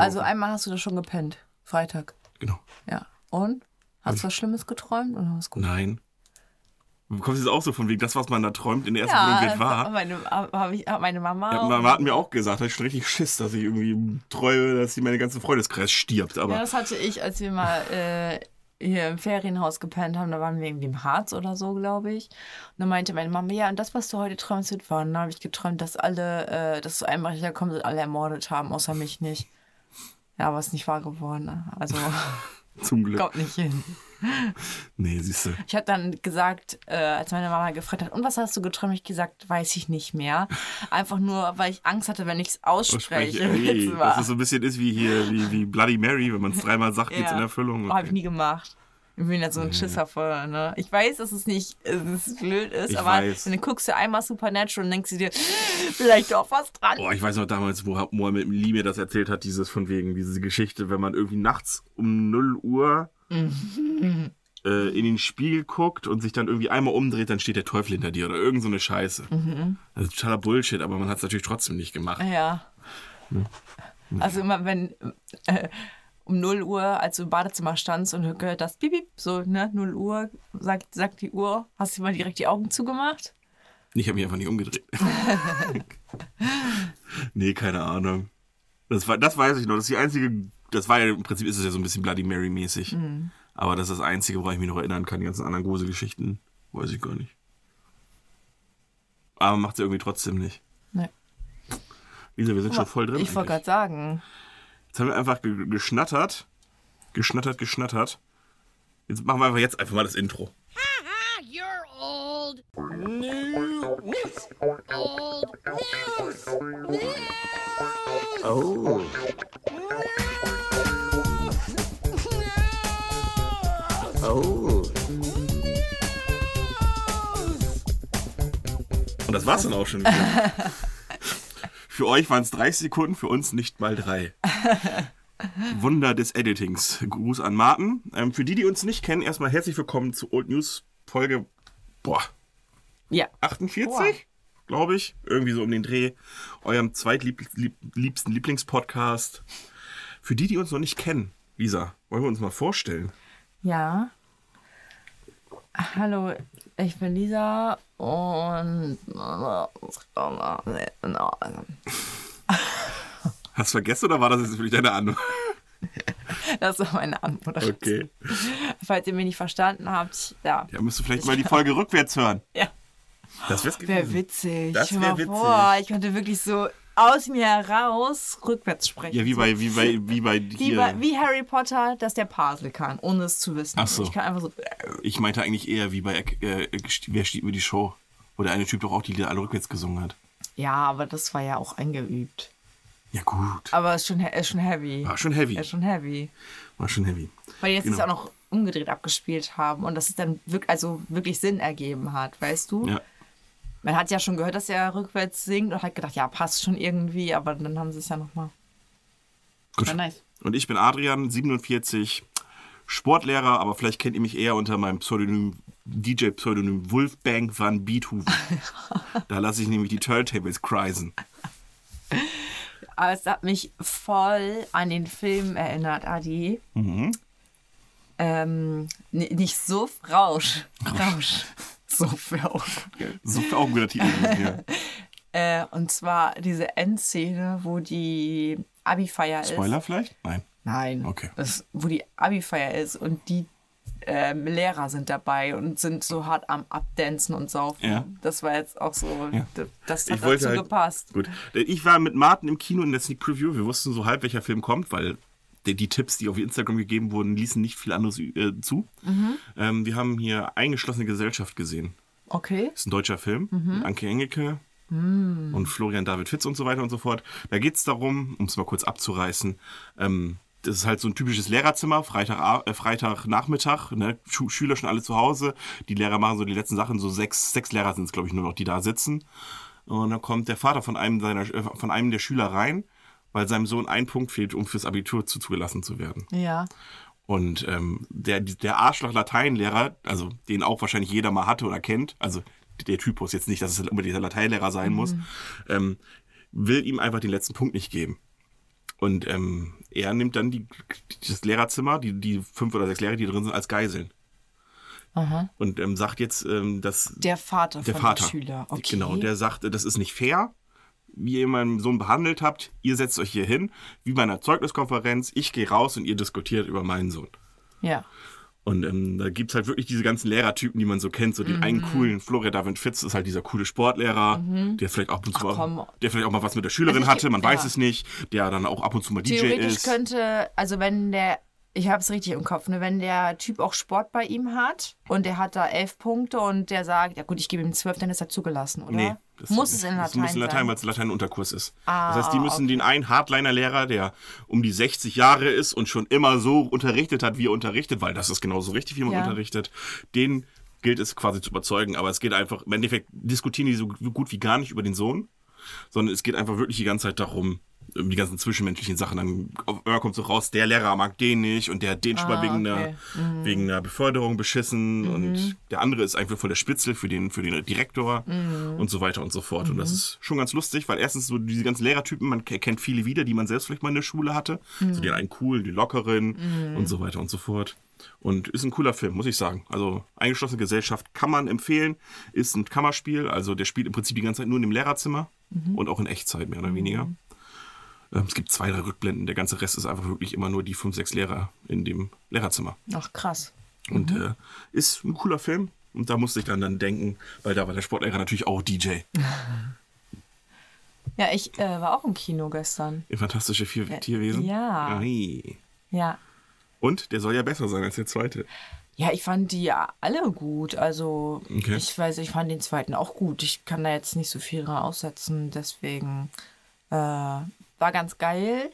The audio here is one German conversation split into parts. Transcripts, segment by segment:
Also einmal hast du da schon gepennt. Freitag. Genau. Ja. Und? Hast du was Schlimmes geträumt oder was gut? Nein. Du kommst jetzt auch so von wegen, das, was man da träumt, in der ersten Ja, Wohnung wird wahr. meine, hab ich, hat meine Mama. Ja, Mama hat mir auch gesagt, da ich schon richtig Schiss, dass ich irgendwie träume, dass sie meine ganze Freundeskreis stirbt. Aber Ja, das hatte ich, als wir mal äh, hier im Ferienhaus gepennt haben. Da waren wir irgendwie im Harz oder so, glaube ich. Und dann meinte meine Mama, ja, und das, was du heute träumst, wird wahr. Und dann habe ich geträumt, dass alle, äh, dass so Einbrecher kommen und alle ermordet haben, außer mich nicht. Ja, aber ist nicht wahr geworden. ne? Also zum Glück. kommt nicht hin. Nee, siehst du. Ich habe dann gesagt, äh, als meine Mama gefragt hat, und was hast du geträumt? Ich gesagt, weiß ich nicht mehr. Einfach nur, weil ich Angst hatte, wenn ich es ausspreche. Ey, Jetzt dass es so ein bisschen ist wie hier, wie, wie Bloody Mary, wenn man es dreimal sagt, Ja. in Erfüllung. Habe ich nie gemacht. Ich bin ja so ein Schisser voll, ne? Ich weiß, dass es nicht dass es blöd ist, Ich aber weiß. dann guckst du einmal Supernatural und denkst du dir, vielleicht doch was dran. Boah, ich weiß noch damals, wo Mohammed Lee mir das erzählt hat, dieses von wegen, diese Geschichte, wenn man irgendwie nachts um 0 Uhr Mhm. äh, in den Spiegel guckt und sich dann irgendwie einmal umdreht, dann steht der Teufel hinter dir oder irgend so eine Scheiße. Mhm. Das ist totaler Bullshit, aber man hat es natürlich trotzdem nicht gemacht. Ja. Also immer wenn äh, um 0 Uhr, als du im Badezimmer standst und gehört hast, piep, piep, so, ne, 0 Uhr, sagt, sagt die Uhr, hast du mal direkt die Augen zugemacht? Ich habe mich einfach nicht umgedreht. nee, keine Ahnung. Das, war, das weiß ich noch. Das ist die einzige. Das war ja im Prinzip ist es ja so ein bisschen Bloody Mary mäßig. Mhm. Aber das ist das Einzige, woran ich mich noch erinnern kann. Die ganzen anderen Gruselgeschichten weiß ich gar nicht. Aber macht sie irgendwie trotzdem nicht. Nee. Lisa, wir sind schon voll drin. Ich wollte gerade sagen, Jetzt haben wir einfach ge geschnattert. Geschnattert, geschnattert. Jetzt machen wir einfach jetzt einfach mal das Intro. You're old news. Old news. Oh. Oh. Und das war's dann auch schon. wieder. für euch waren es 30 Sekunden, für uns nicht mal drei. Wunder des Editings. Gruß an Martin. Ähm, für die, die uns nicht kennen, erstmal herzlich willkommen zu Old News Folge boah, ja, 48, glaube ich. Irgendwie so um den Dreh. Eurem zweitliebsten Lieblingspodcast. Für die, die uns noch nicht kennen, Lisa, wollen wir uns mal vorstellen? Ja. Hallo, ich bin Lisa und Hast du vergessen oder war das jetzt wirklich deine Antwort? das war meine Antwort. Okay. Falls ihr mich nicht verstanden habt, ja. Ja, müsst du vielleicht mal die Folge rückwärts hören. Ja. Das. Wäre witzig. Das Stell wär mal witzig. Vor, ich könnte wirklich so aus mir heraus rückwärts sprechen. Ja, wie bei, wie bei, wie bei Wie, hier. bei, wie Harry Potter, dass der Parsel kann, ohne es zu wissen. Ach so. Ich kann einfach so. Ich meinte eigentlich eher wie bei äh, äh, Wer steht mir die Show? Wo der eine Typ doch auch die Lieder alle rückwärts gesungen hat. Ja, aber das war ja auch eingeübt. Ja, gut. Aber es ist schon, ist schon heavy. War schon heavy. Ist schon heavy. War schon heavy. Weil jetzt Genau. es auch noch umgedreht abgespielt haben und das ist dann wirklich, also wirklich Sinn ergeben hat, weißt du? Ja. Man hat ja schon gehört, dass er rückwärts singt und hat gedacht, ja, passt schon irgendwie, aber dann haben sie es ja nochmal. Gut. War nice. Und ich bin Adrian, 47, Sportlehrer, aber vielleicht kennt ihr mich eher unter meinem Pseudonym, DJ-Pseudonym Wolfgang van Beethoven. da lasse ich nämlich die Turntables kreisen. Aber es hat mich voll an den Film erinnert, Adi. Mhm. Ähm, nicht so Rausch. Rausch. So Rausch. So viel auch ein guter Titel. Äh, und zwar diese Endszene, wo die Abi-Feier ist. Spoiler vielleicht? Nein. Nein. Okay. Das, wo die Abi-Feier ist und die ähm, Lehrer sind dabei und sind so hart am Abdancen und Saufen. Ja. Das war jetzt auch so, Ja. das Ich hat wollte dazu halt- gepasst. Gut. Ich war mit Martin im Kino in der Sneak Preview. Wir wussten so halb, welcher Film kommt, weil die, die Tipps, die auf Instagram gegeben wurden, ließen nicht viel anderes äh, zu. Ähm, wir haben hier Eingeschlossene Gesellschaft gesehen. Okay. Das ist ein deutscher Film. Mit Anke Engelke und Florian David Fitz und so weiter und so fort. Da geht es darum, um es mal kurz abzureißen, ähm, das ist halt so ein typisches Lehrerzimmer, Freitag, äh, Freitagnachmittag, ne? Schu Schüler schon alle zu Hause. Die Lehrer machen so die letzten Sachen, so sechs, sechs Lehrer sind es, glaube ich, nur noch, die da sitzen. Und dann kommt der Vater von einem, seiner, äh, von einem der Schüler rein, weil seinem Sohn ein Punkt fehlt, um fürs Abitur zu, zugelassen zu werden. Ja. Und ähm, der, der Arschloch-Lateinlehrer, also den auch wahrscheinlich jeder mal hatte oder kennt, also der Typus jetzt nicht, dass es unbedingt der Lateinlehrer sein muss, ähm, will ihm einfach den letzten Punkt nicht geben. Und ähm, er nimmt dann die, das Lehrerzimmer, die, die fünf oder sechs Lehrer, die drin sind, als Geiseln. Und ähm, sagt jetzt, ähm, dass Der Vater der von Vater. Schüler. Okay. Genau, der sagt, das ist nicht fair, wie ihr meinen Sohn behandelt habt. Ihr setzt euch hier hin, wie bei einer Zeugniskonferenz. Ich gehe raus und ihr diskutiert über meinen Sohn. ja. Und ähm, da gibt's halt wirklich diese ganzen Lehrertypen, die man so kennt. So den Mhm. einen coolen Florian David Fitz ist halt dieser coole Sportlehrer, der vielleicht ab und zu Mhm. Ach, mal, der vielleicht auch mal was mit der Schülerin Also ich hatte, man geb- weiß ja. es nicht, der dann auch ab und zu mal DJ Theoretisch ist. könnte, also wenn der, ich habe es richtig im Kopf, ne, wenn der Typ auch Sport bei ihm hat und der hat da elf Punkte und der sagt, ja gut, ich gebe ihm zwölf, dann ist er zugelassen, oder? Nee, das muss es in das Latein muss in Latein, weil es Latein Unterkurs ist. Ah, das heißt, die müssen okay. den einen Hardliner-Lehrer, der um die 60 Jahre ist und schon immer so unterrichtet hat, wie er unterrichtet, weil das ist genauso richtig, wie man Ja. unterrichtet, den gilt es quasi zu überzeugen. Aber es geht einfach, im Endeffekt diskutieren die so gut wie gar nicht über den Sohn, sondern es geht einfach wirklich die ganze Zeit darum, um die ganzen zwischenmenschlichen Sachen. Dann auf kommt so raus, der Lehrer mag den nicht und der hat den schon mal Ah, wegen, okay. Mhm. einer, wegen einer Beförderung beschissen und der andere ist einfach voll der Spitzel für den, für den Direktor Mhm. und so weiter und so fort. Und das ist schon ganz lustig, weil erstens so diese ganzen Lehrertypen, man ke- kennt viele wieder, die man selbst vielleicht mal in der Schule hatte. Mhm. So den einen coolen, die lockeren und so weiter und so fort. Und ist ein cooler Film, muss ich sagen. Also eingeschlossene Gesellschaft kann man empfehlen. Ist ein Kammerspiel, also der spielt im Prinzip die ganze Zeit nur in dem Lehrerzimmer Mhm. und auch in Echtzeit mehr oder weniger. Es gibt zwei, drei Rückblenden. Der ganze Rest ist einfach wirklich immer nur die fünf, sechs Lehrer in dem Lehrerzimmer. Ach krass. Und äh, ist ein cooler Film. Und da musste ich dann, dann denken, weil da war der Sportlehrer natürlich auch DJ. Ja, ich äh, war auch im Kino gestern. In Fantastische Vier Tierwesen. ja. Ei. Ja. Und der soll ja besser sein als der zweite. Ja, ich fand die ja alle gut. Also, Okay. ich weiß, ich fand den zweiten auch gut. Ich kann da jetzt nicht so viel dran aussetzen. Deswegen äh, war ganz geil.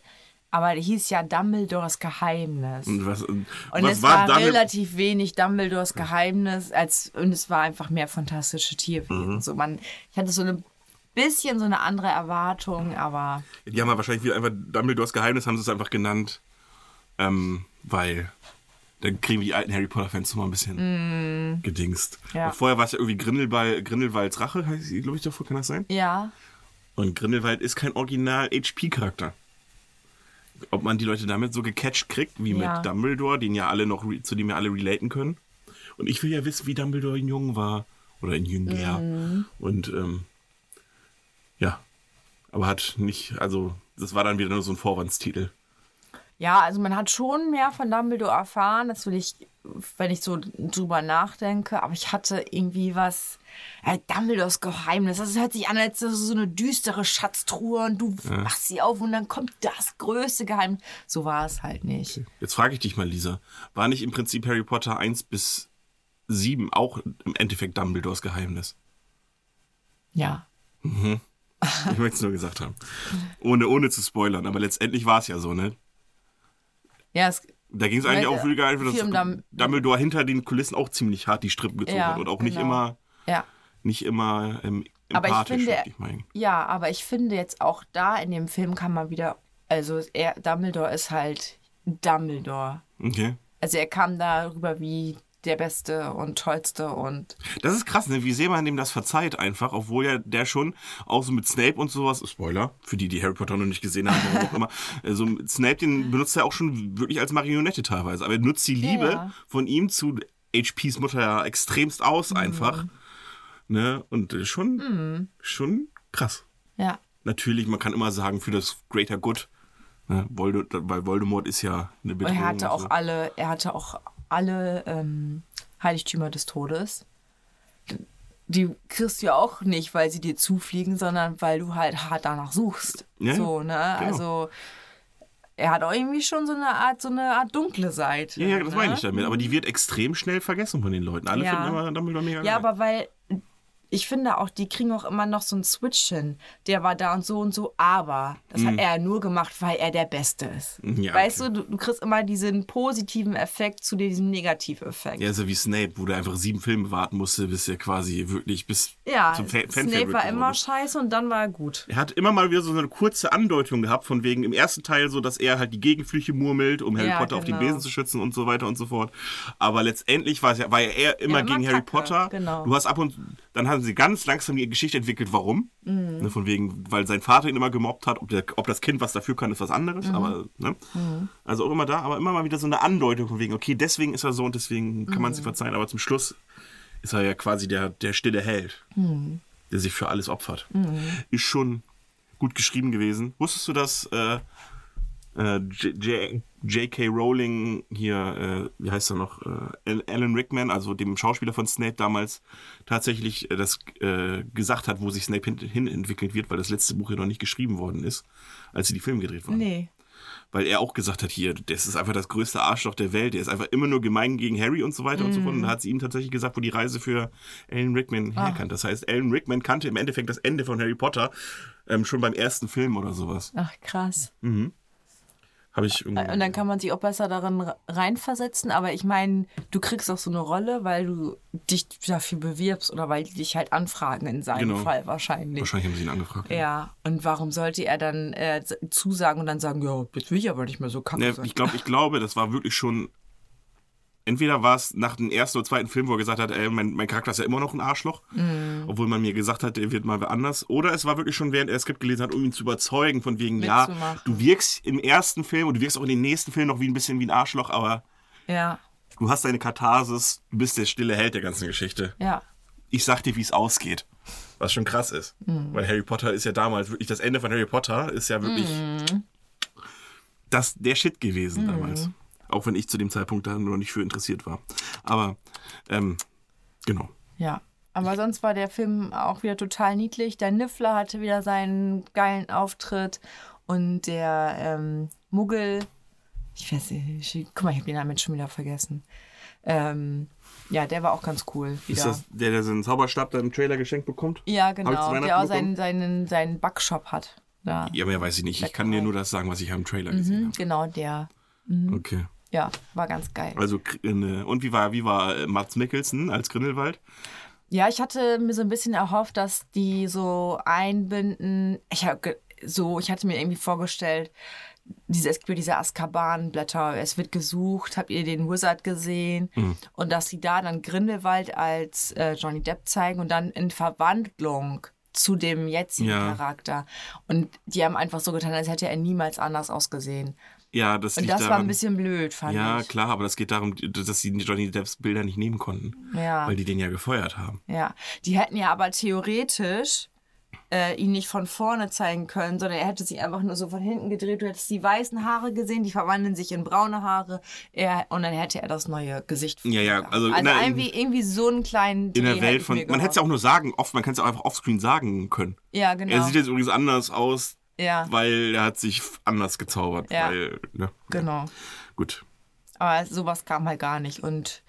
Aber der hieß ja Dumbledores Geheimnis. Und was, und Und was es war, damit? relativ wenig Dumbledores Geheimnis, als, und es war einfach mehr fantastische Tierwesen. Mhm. So, man, ich hatte so ein bisschen so eine andere Erwartung, aber Die haben ja wahrscheinlich wieder einfach Dumbledores Geheimnis, haben sie es einfach genannt. Ähm, weil dann kriegen die alten Harry Potter-Fans noch mal ein bisschen gedingst. Mm. Ja. Und vorher war es ja irgendwie Grindelwald, Grindelwalds Rache, glaube ich, davor, kann das sein? ja, Und Grindelwald ist kein Original-HP-Charakter. Ob man die Leute damit so gecatcht kriegt, wie Ja. mit Dumbledore, den ja alle noch, zu dem ja alle relaten können. Und ich will ja wissen, wie Dumbledore in Jung war. Oder in Jünger. Mhm. Und ähm, ja. Aber hat nicht, also, das war dann wieder nur so ein Vorwandstitel. Ja, also man hat schon mehr von Dumbledore erfahren, das will ich, wenn ich so drüber nachdenke, aber ich hatte irgendwie was, ja, Dumbledores Geheimnis, das hört sich an, als so eine düstere Schatztruhe und du machst sie auf und dann kommt das größte Geheimnis. So war es halt nicht. Jetzt frage ich dich mal, Lisa. War nicht im Prinzip Harry Potter 1 bis 7 auch im Endeffekt Dumbledores Geheimnis? Ja. Ich möchte es nur gesagt haben. Ohne, ohne zu spoilern. Aber letztendlich war es ja so, ne? Ja, es, Da ging es eigentlich auch viel geil, dass um Dumbledore hinter den Kulissen auch ziemlich hart die Strippen gezogen Ja, hat und auch nicht genau. immer, ja. nicht immer ähm, Aber ich finde- ich meinen. Ja, aber ich finde jetzt auch da in dem Film kann man wieder, also er, Dumbledore ist halt Dumbledore. Okay. Also er kam darüber wie der Beste und Tollste und Das ist krass, ne? wie sehr man dem das verzeiht einfach, obwohl ja der schon auch so mit Snape und sowas, Spoiler, für die, die Harry Potter noch nicht gesehen haben, warum auch immer, also Snape, den benutzt er auch schon wirklich als Marionette teilweise, aber er nutzt die Liebe Ja. von ihm zu HPs Mutter ja extremst aus einfach, ne? Und äh, schon, schon krass. ja. Natürlich, man kann immer sagen, für das Greater Good, ne? Volde, weil Voldemort ist ja eine Bedrohung. er hatte auch so. alle, er hatte auch alle ähm, Heiligtümer des Todes. Die kriegst du ja auch nicht, weil sie dir zufliegen, sondern weil du halt hart danach suchst. Ja, ja, so, ne? genau. Also er hat auch irgendwie schon so eine Art, so eine Art dunkle Seite. Ja, ja, das ne? meine ich damit. Aber die wird extrem schnell vergessen von den Leuten. Alle Ja. finden immer Dumbledore mega Ja, geil. aber weil ich finde auch, die kriegen auch immer noch so einen Switch hin. Der war da und so und so, aber das hat er nur gemacht, weil er der Beste ist. Mhm. Ja, weißt okay. du, du, kriegst immer diesen positiven Effekt zu diesem Negativeffekt. Ja, so wie Snape, wo du einfach sieben Filme warten musste, bis er quasi wirklich bis Ja, zum Fa- Snape war immer ist. scheiße und dann war er gut. Er hat immer mal wieder so eine kurze Andeutung gehabt, von wegen im ersten Teil so, dass er halt die Gegenflüche murmelt, um Harry Ja, Potter auf den genau. Besen zu schützen und so weiter und so fort. Aber letztendlich war, es ja, war er immer Ja, immer gegen Harry Kacke, Potter. genau. Du hast ab und Dann haben sie ganz langsam die Geschichte entwickelt, warum. Mhm. Ne, von wegen, weil sein Vater ihn immer gemobbt hat. Ob, der, ob das Kind was dafür kann, ist was anderes. Mhm. Aber, ne? Also auch immer da, aber immer mal wieder so eine Andeutung von wegen, okay, deswegen ist er so und deswegen kann man Mhm. es ihm verzeihen. Aber zum Schluss ist er ja quasi der, der stille Held, Mhm. der sich für alles opfert. Ist schon gut geschrieben gewesen. Wusstest du, dass äh, äh, J- J- J.K. Rowling hier, äh, wie heißt er noch, äh, Alan Rickman, also dem Schauspieler von Snape damals, tatsächlich äh, das äh, gesagt hat, wo sich Snape hin, hin entwickelt wird, weil das letzte Buch ja noch nicht geschrieben worden ist, als sie die Filme gedreht waren. Nee. Weil er auch gesagt hat, hier, das ist einfach das größte Arschloch der Welt, der ist einfach immer nur gemein gegen Harry und so weiter und so fort. Und da hat sie ihm tatsächlich gesagt, wo die Reise für Alan Rickman herkannte. Das heißt, Alan Rickman kannte im Endeffekt das Ende von Harry Potter ähm, schon beim ersten Film oder sowas. Ach, krass. Habe ich irgendwie. Und dann kann man sich auch besser darin re- reinversetzen. Aber ich meine, du kriegst auch so eine Rolle, weil du dich dafür bewirbst oder weil die dich halt anfragen in seinem Genau. Fall wahrscheinlich. Wahrscheinlich haben sie ihn angefragt. Ja, und warum sollte er dann äh, zusagen und dann sagen, ja, jetzt will ich aber nicht mehr so kacke Ne, sein. ich, glaub, ich glaube, das war wirklich schon. Entweder war es nach dem ersten oder zweiten Film, wo er gesagt hat, ey, mein, mein Charakter ist ja immer noch ein Arschloch, Mhm. obwohl man mir gesagt hat, er wird mal anders. Oder es war wirklich schon, während er das Skript gelesen hat, um ihn zu überzeugen, von wegen, ja, du wirkst im ersten Film und du wirkst auch in den nächsten Filmen noch wie ein bisschen wie ein Arschloch, aber Ja, du hast deine Katharsis, du bist der stille Held der ganzen Geschichte. ja. Ich sag dir, wie es ausgeht. Was schon krass ist. Mhm. Weil Harry Potter ist ja damals wirklich, das Ende von Harry Potter ist ja wirklich Mhm. das, der Shit gewesen damals. Auch wenn ich zu dem Zeitpunkt da noch nicht für interessiert war. Aber, ähm, genau. Ja. Aber sonst war der Film auch wieder total niedlich. Der Niffler hatte wieder seinen geilen Auftritt und der ähm, Muggel, ich weiß nicht, ich, guck mal, ich habe den Namen jetzt schon wieder vergessen. Ähm, ja, der war auch ganz cool. Wieder. Ist das der, der seinen Zauberstab da im Trailer geschenkt bekommt? ja, genau. Der auch seinen, seinen, seinen Backshop hat. Da. Ja, mehr weiß ich nicht. Ich kann dir nur das sagen, was ich am Trailer gesehen Genau, der. habe. Okay. Ja, war ganz geil. Also, äh, und wie war, wie war äh, Mats Mikkelsen als Grindelwald? Ja, ich hatte mir so ein bisschen erhofft, dass die so einbinden. Ich habe so, ich hatte mir irgendwie vorgestellt, diese, es gibt ja diese Azkaban-Blätter, es wird gesucht, habt ihr den Wizard gesehen? Und dass sie da dann Grindelwald als äh, Johnny Depp zeigen und dann in Verwandlung zu dem jetzigen Ja. Charakter. Und die haben einfach so getan, als hätte er niemals anders ausgesehen. Ja, das Und das daran. war ein bisschen blöd, fand ja, ich. klar, aber das geht darum, dass sie Johnny Depps Bilder nicht nehmen konnten. Ja. Weil die den ja gefeuert haben. Ja, die hätten ja aber theoretisch äh, ihn nicht von vorne zeigen können, sondern er hätte sich einfach nur so von hinten gedreht. Du hättest die weißen Haare gesehen, die verwandeln sich in braune Haare. Er, und dann hätte er das neue Gesicht. Ja, ja, also in also der- irgendwie, irgendwie so einen kleinen In der Dreh Welt von. Man hätte es ja auch nur sagen, oft, man kann es ja auch einfach offscreen sagen können. Ja, genau. Er sieht jetzt übrigens anders aus, ja, weil er hat sich anders gezaubert. Ja. Weil, ne? genau. Gut. Aber sowas kam halt gar nicht. Und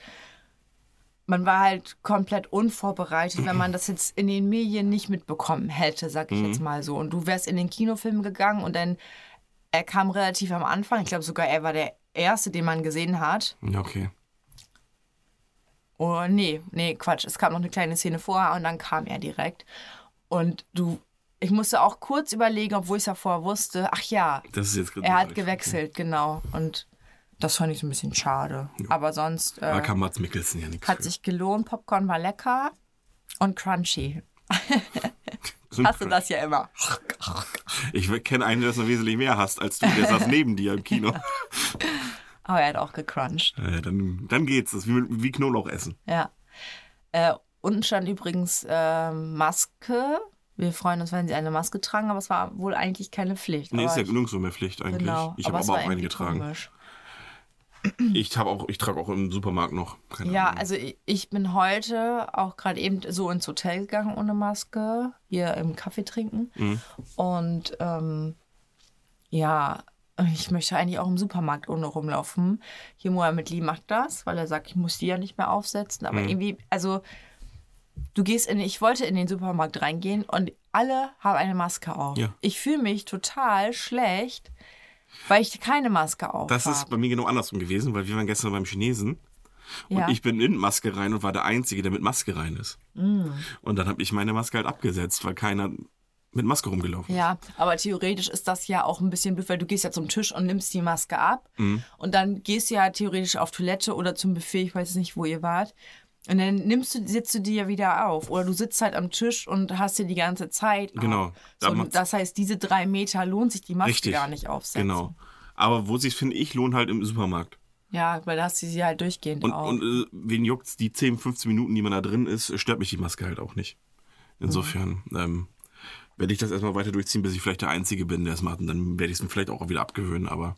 man war halt komplett unvorbereitet, wenn man das jetzt in den Medien nicht mitbekommen hätte, sag ich Mhm. jetzt mal so. Und du wärst in den Kinofilm gegangen und dann, er kam relativ am Anfang. Ich glaube sogar, er war der Erste, den man gesehen hat. Ja, okay. Oh, nee, nee, Quatsch. Es kam noch eine kleine Szene vorher und dann kam er direkt. Und du, ich musste auch kurz überlegen, obwohl ich es ja vorher wusste. Ach ja, Das ist jetzt er hat gewechselt, genau. Und das fand ich so ein bisschen schade. Aber sonst. Äh, kann Mats Mikkelsen ja nichts. Hat für. sich gelohnt, Popcorn war lecker und crunchy. Hast du das ja immer. Ich kenne einen, der das noch wesentlich mehr hasst als du. Der saß neben dir im Kino. Aber er hat auch gecrunched. Äh, dann, dann geht's. Das ist wie, wie Knoblauch essen. Ja. Äh, unten stand übrigens ähm, Maske. Wir freuen uns, wenn sie eine Maske tragen, aber es war wohl eigentlich keine Pflicht. Nee, aber ist ja ich- nirgendwo mehr Pflicht eigentlich. Genau. Ich habe aber war auch eine getragen. komisch. Ich, hab auch, ich trage auch im Supermarkt noch. Keine Ja, Ahnung. also ich, ich bin heute auch gerade eben so ins Hotel gegangen ohne Maske, hier im Kaffee trinken. Mhm. Und ähm, ja, ich möchte eigentlich auch im Supermarkt ohne rumlaufen. Hier Mohamed Lee macht das, weil er sagt, ich muss die ja nicht mehr aufsetzen. Aber Mhm. irgendwie, also du gehst in, ich wollte in den Supermarkt reingehen und alle haben eine Maske auf. Ja. Ich fühle mich total schlecht, weil ich keine Maske auf Das ist bei mir genau andersrum gewesen, weil wir waren gestern beim Chinesen und Ja. ich bin in Maske rein und war der Einzige, der mit Maske rein ist. Mm. Und dann habe ich meine Maske halt abgesetzt, weil keiner mit Maske rumgelaufen ist. Ja, aber theoretisch ist das ja auch ein bisschen blöd, weil du gehst ja zum Tisch und nimmst die Maske ab Mhm. und dann gehst du ja theoretisch auf Toilette oder zum Buffet, ich weiß nicht, wo ihr wart. Und dann nimmst du, sitzt du dir ja wieder auf. Oder du sitzt halt am Tisch und hast dir die ganze Zeit. auf. Genau. So, das heißt, diese drei Meter lohnt sich die Maske Richtig. gar nicht aufsetzen. Genau. Aber wo sich, finde ich, lohnt halt im Supermarkt. Ja, weil da hast du sie halt durchgehend Und, auf. und äh, wen juckt's, die 10, 15 Minuten, die man da drin ist, stört mich die Maske halt auch nicht. Insofern ähm, werde ich das erstmal weiter durchziehen, bis ich vielleicht der Einzige bin, der es macht. Und dann werde ich es mir vielleicht auch wieder abgewöhnen. Aber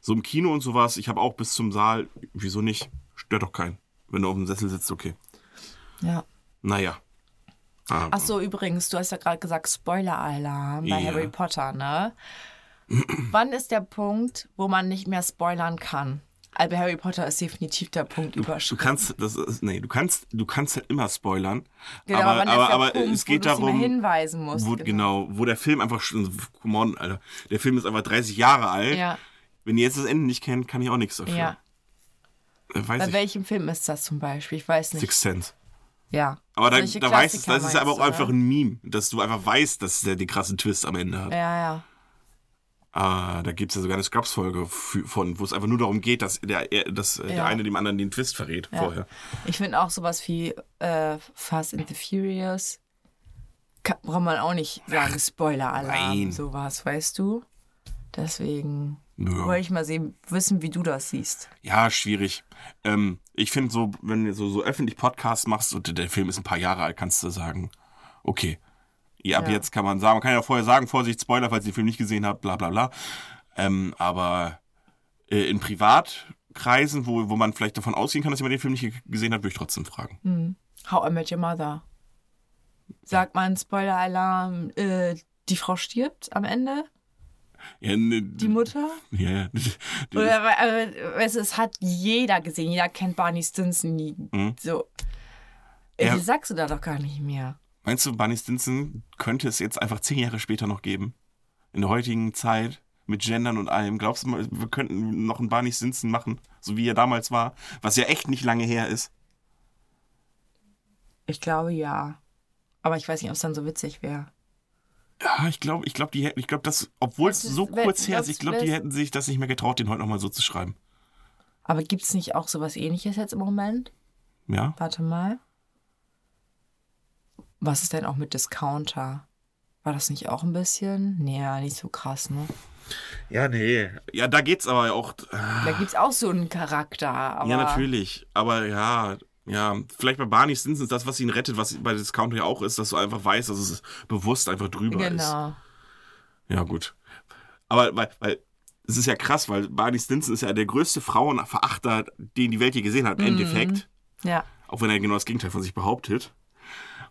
so im Kino und sowas, ich habe auch bis zum Saal, wieso nicht? Stört doch keinen. Wenn du auf dem Sessel sitzt, okay. ja. Naja. Aber, Ach so, übrigens, du hast ja gerade gesagt Spoiler-Alarm bei Ja. Harry Potter, ne? Wann ist der Punkt, wo man nicht mehr spoilern kann? Also Harry Potter ist definitiv der Punkt Du überschritten. kannst, das ist, nee, du kannst, du kannst halt immer spoilern. Genau, aber aber, aber Punkt, es geht du darum, hinweisen musst. wo, genau. wo der Film einfach schon, come on, Alter, der Film ist einfach 30 Jahre alt. Ja, Wenn ihr jetzt das Ende nicht kennt, kann ich auch nichts dafür. ja. Äh, Weiß Bei ich. welchem Film ist das zum Beispiel? Ich weiß nicht. Sixth Sense. Ja. Aber da, da weißt du, das ist aber auch einfach ein Meme, dass du einfach weißt, dass der den krassen Twist am Ende hat. Ja, ja. Ah, da gibt es ja sogar eine Scrubs-Folge von, wo es einfach nur darum geht, dass der, er- dass äh, der Ja. eine dem anderen den Twist verrät vorher. Ich finde auch sowas wie äh, Fast and the Furious. Kann, braucht man auch nicht sagen, Spoiler-Alarm, sowas, weißt du? Deswegen Nö. wollte ich mal sehen, wissen, wie du das siehst. Ja, schwierig. Ähm, ich finde so, wenn du so, so öffentlich Podcasts machst und der Film ist ein paar Jahre alt, kannst du sagen, okay, ja, ab Ja. jetzt kann man sagen, man kann ja vorher sagen, Vorsicht, Spoiler, falls ihr den Film nicht gesehen habt, bla bla bla. Ähm, aber äh, in Privatkreisen, wo, wo man vielleicht davon ausgehen kann, dass jemand den Film nicht ge- gesehen hat, würde ich trotzdem fragen. How I Met Your Mother. Sagt man Spoiler-Alarm, äh, die Frau stirbt am Ende? Ja, ne, Die Mutter? Ja. Oder, du, es hat jeder gesehen. Jeder kennt Barney Stinson. Die, So. Äh, Ja. Das sagst du da doch gar nicht mehr. Meinst du, Barney Stinson könnte es jetzt einfach zehn Jahre später noch geben? In der heutigen Zeit mit Gendern und allem. Glaubst du, mal, wir könnten noch einen Barney Stinson machen, so wie er damals war? Was ja echt nicht lange her ist. Ich glaube ja. Aber ich weiß nicht, ob es dann so witzig wäre. Ja, ich glaube, ich glaube, die hätten, ich glaube, das, obwohl es ist- so kurz her ist, ich glaube, die hätten sich das nicht mehr getraut, den heute nochmal so zu schreiben. Aber gibt es nicht auch sowas ähnliches jetzt im Moment? Ja? Warte mal. Was ist denn auch mit Discounter? War das nicht auch ein bisschen? Nee, ja, nicht so krass, ne? Ja, nee. Ja, da geht's aber auch. Da gibt es auch so einen Charakter. Aber Ja, natürlich. Aber ja, ja, vielleicht bei Barney Stinson ist das, was ihn rettet, was bei Discounter ja auch ist, dass du einfach weißt, dass es bewusst einfach drüber ist. Genau. Ja, gut. Aber weil, weil es ist ja krass, weil Barney Stinson ist ja der größte Frauenverachter, den die Welt je gesehen hat, im Endeffekt. Ja. Auch wenn er genau das Gegenteil von sich behauptet.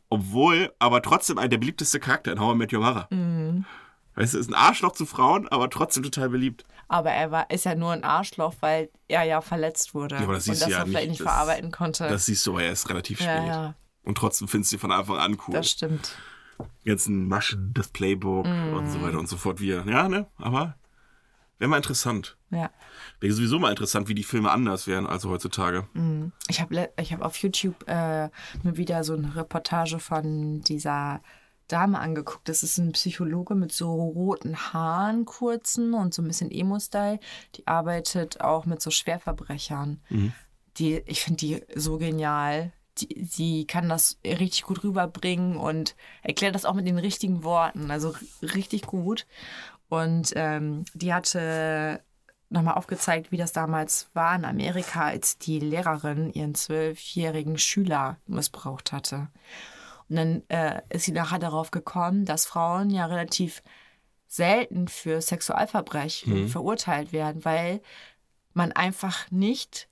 Obwohl, aber trotzdem ein der beliebteste Charakter in How I Met Your Mother. Weißt du, ist ein Arschloch zu Frauen, aber trotzdem total beliebt. Aber er war, ist ja nur ein Arschloch, weil er ja verletzt wurde. Ja, aber das und siehst das du ja er vielleicht nicht. nicht Das- verarbeiten konnte. Das siehst du aber erst relativ ja, spät. ja, Und trotzdem findest du sie von Anfang an cool. das stimmt. Die ganzen Maschen, das Playbook und so weiter und so fort. Wie, ja, ne? Aber wäre mal interessant. Ja. Wäre sowieso mal interessant, wie die Filme anders wären als heutzutage. Ich habe ich hab auf YouTube äh, mir wieder so eine Reportage von dieser Dame angeguckt. Das ist ein Psychologe mit so roten Haaren, kurzen und so ein bisschen Emo-Style. Die arbeitet auch mit so Schwerverbrechern. Die, ich finde die so genial. Die, sie kann das richtig gut rüberbringen und erklärt das auch mit den richtigen Worten. Also richtig gut. Und ähm, die hatte nochmal aufgezeigt, wie das damals war in Amerika, als die Lehrerin ihren zwölfjährigen Schüler missbraucht hatte. Und dann äh, ist sie nachher darauf gekommen, dass Frauen ja relativ selten für Sexualverbrechen verurteilt werden, weil man einfach nicht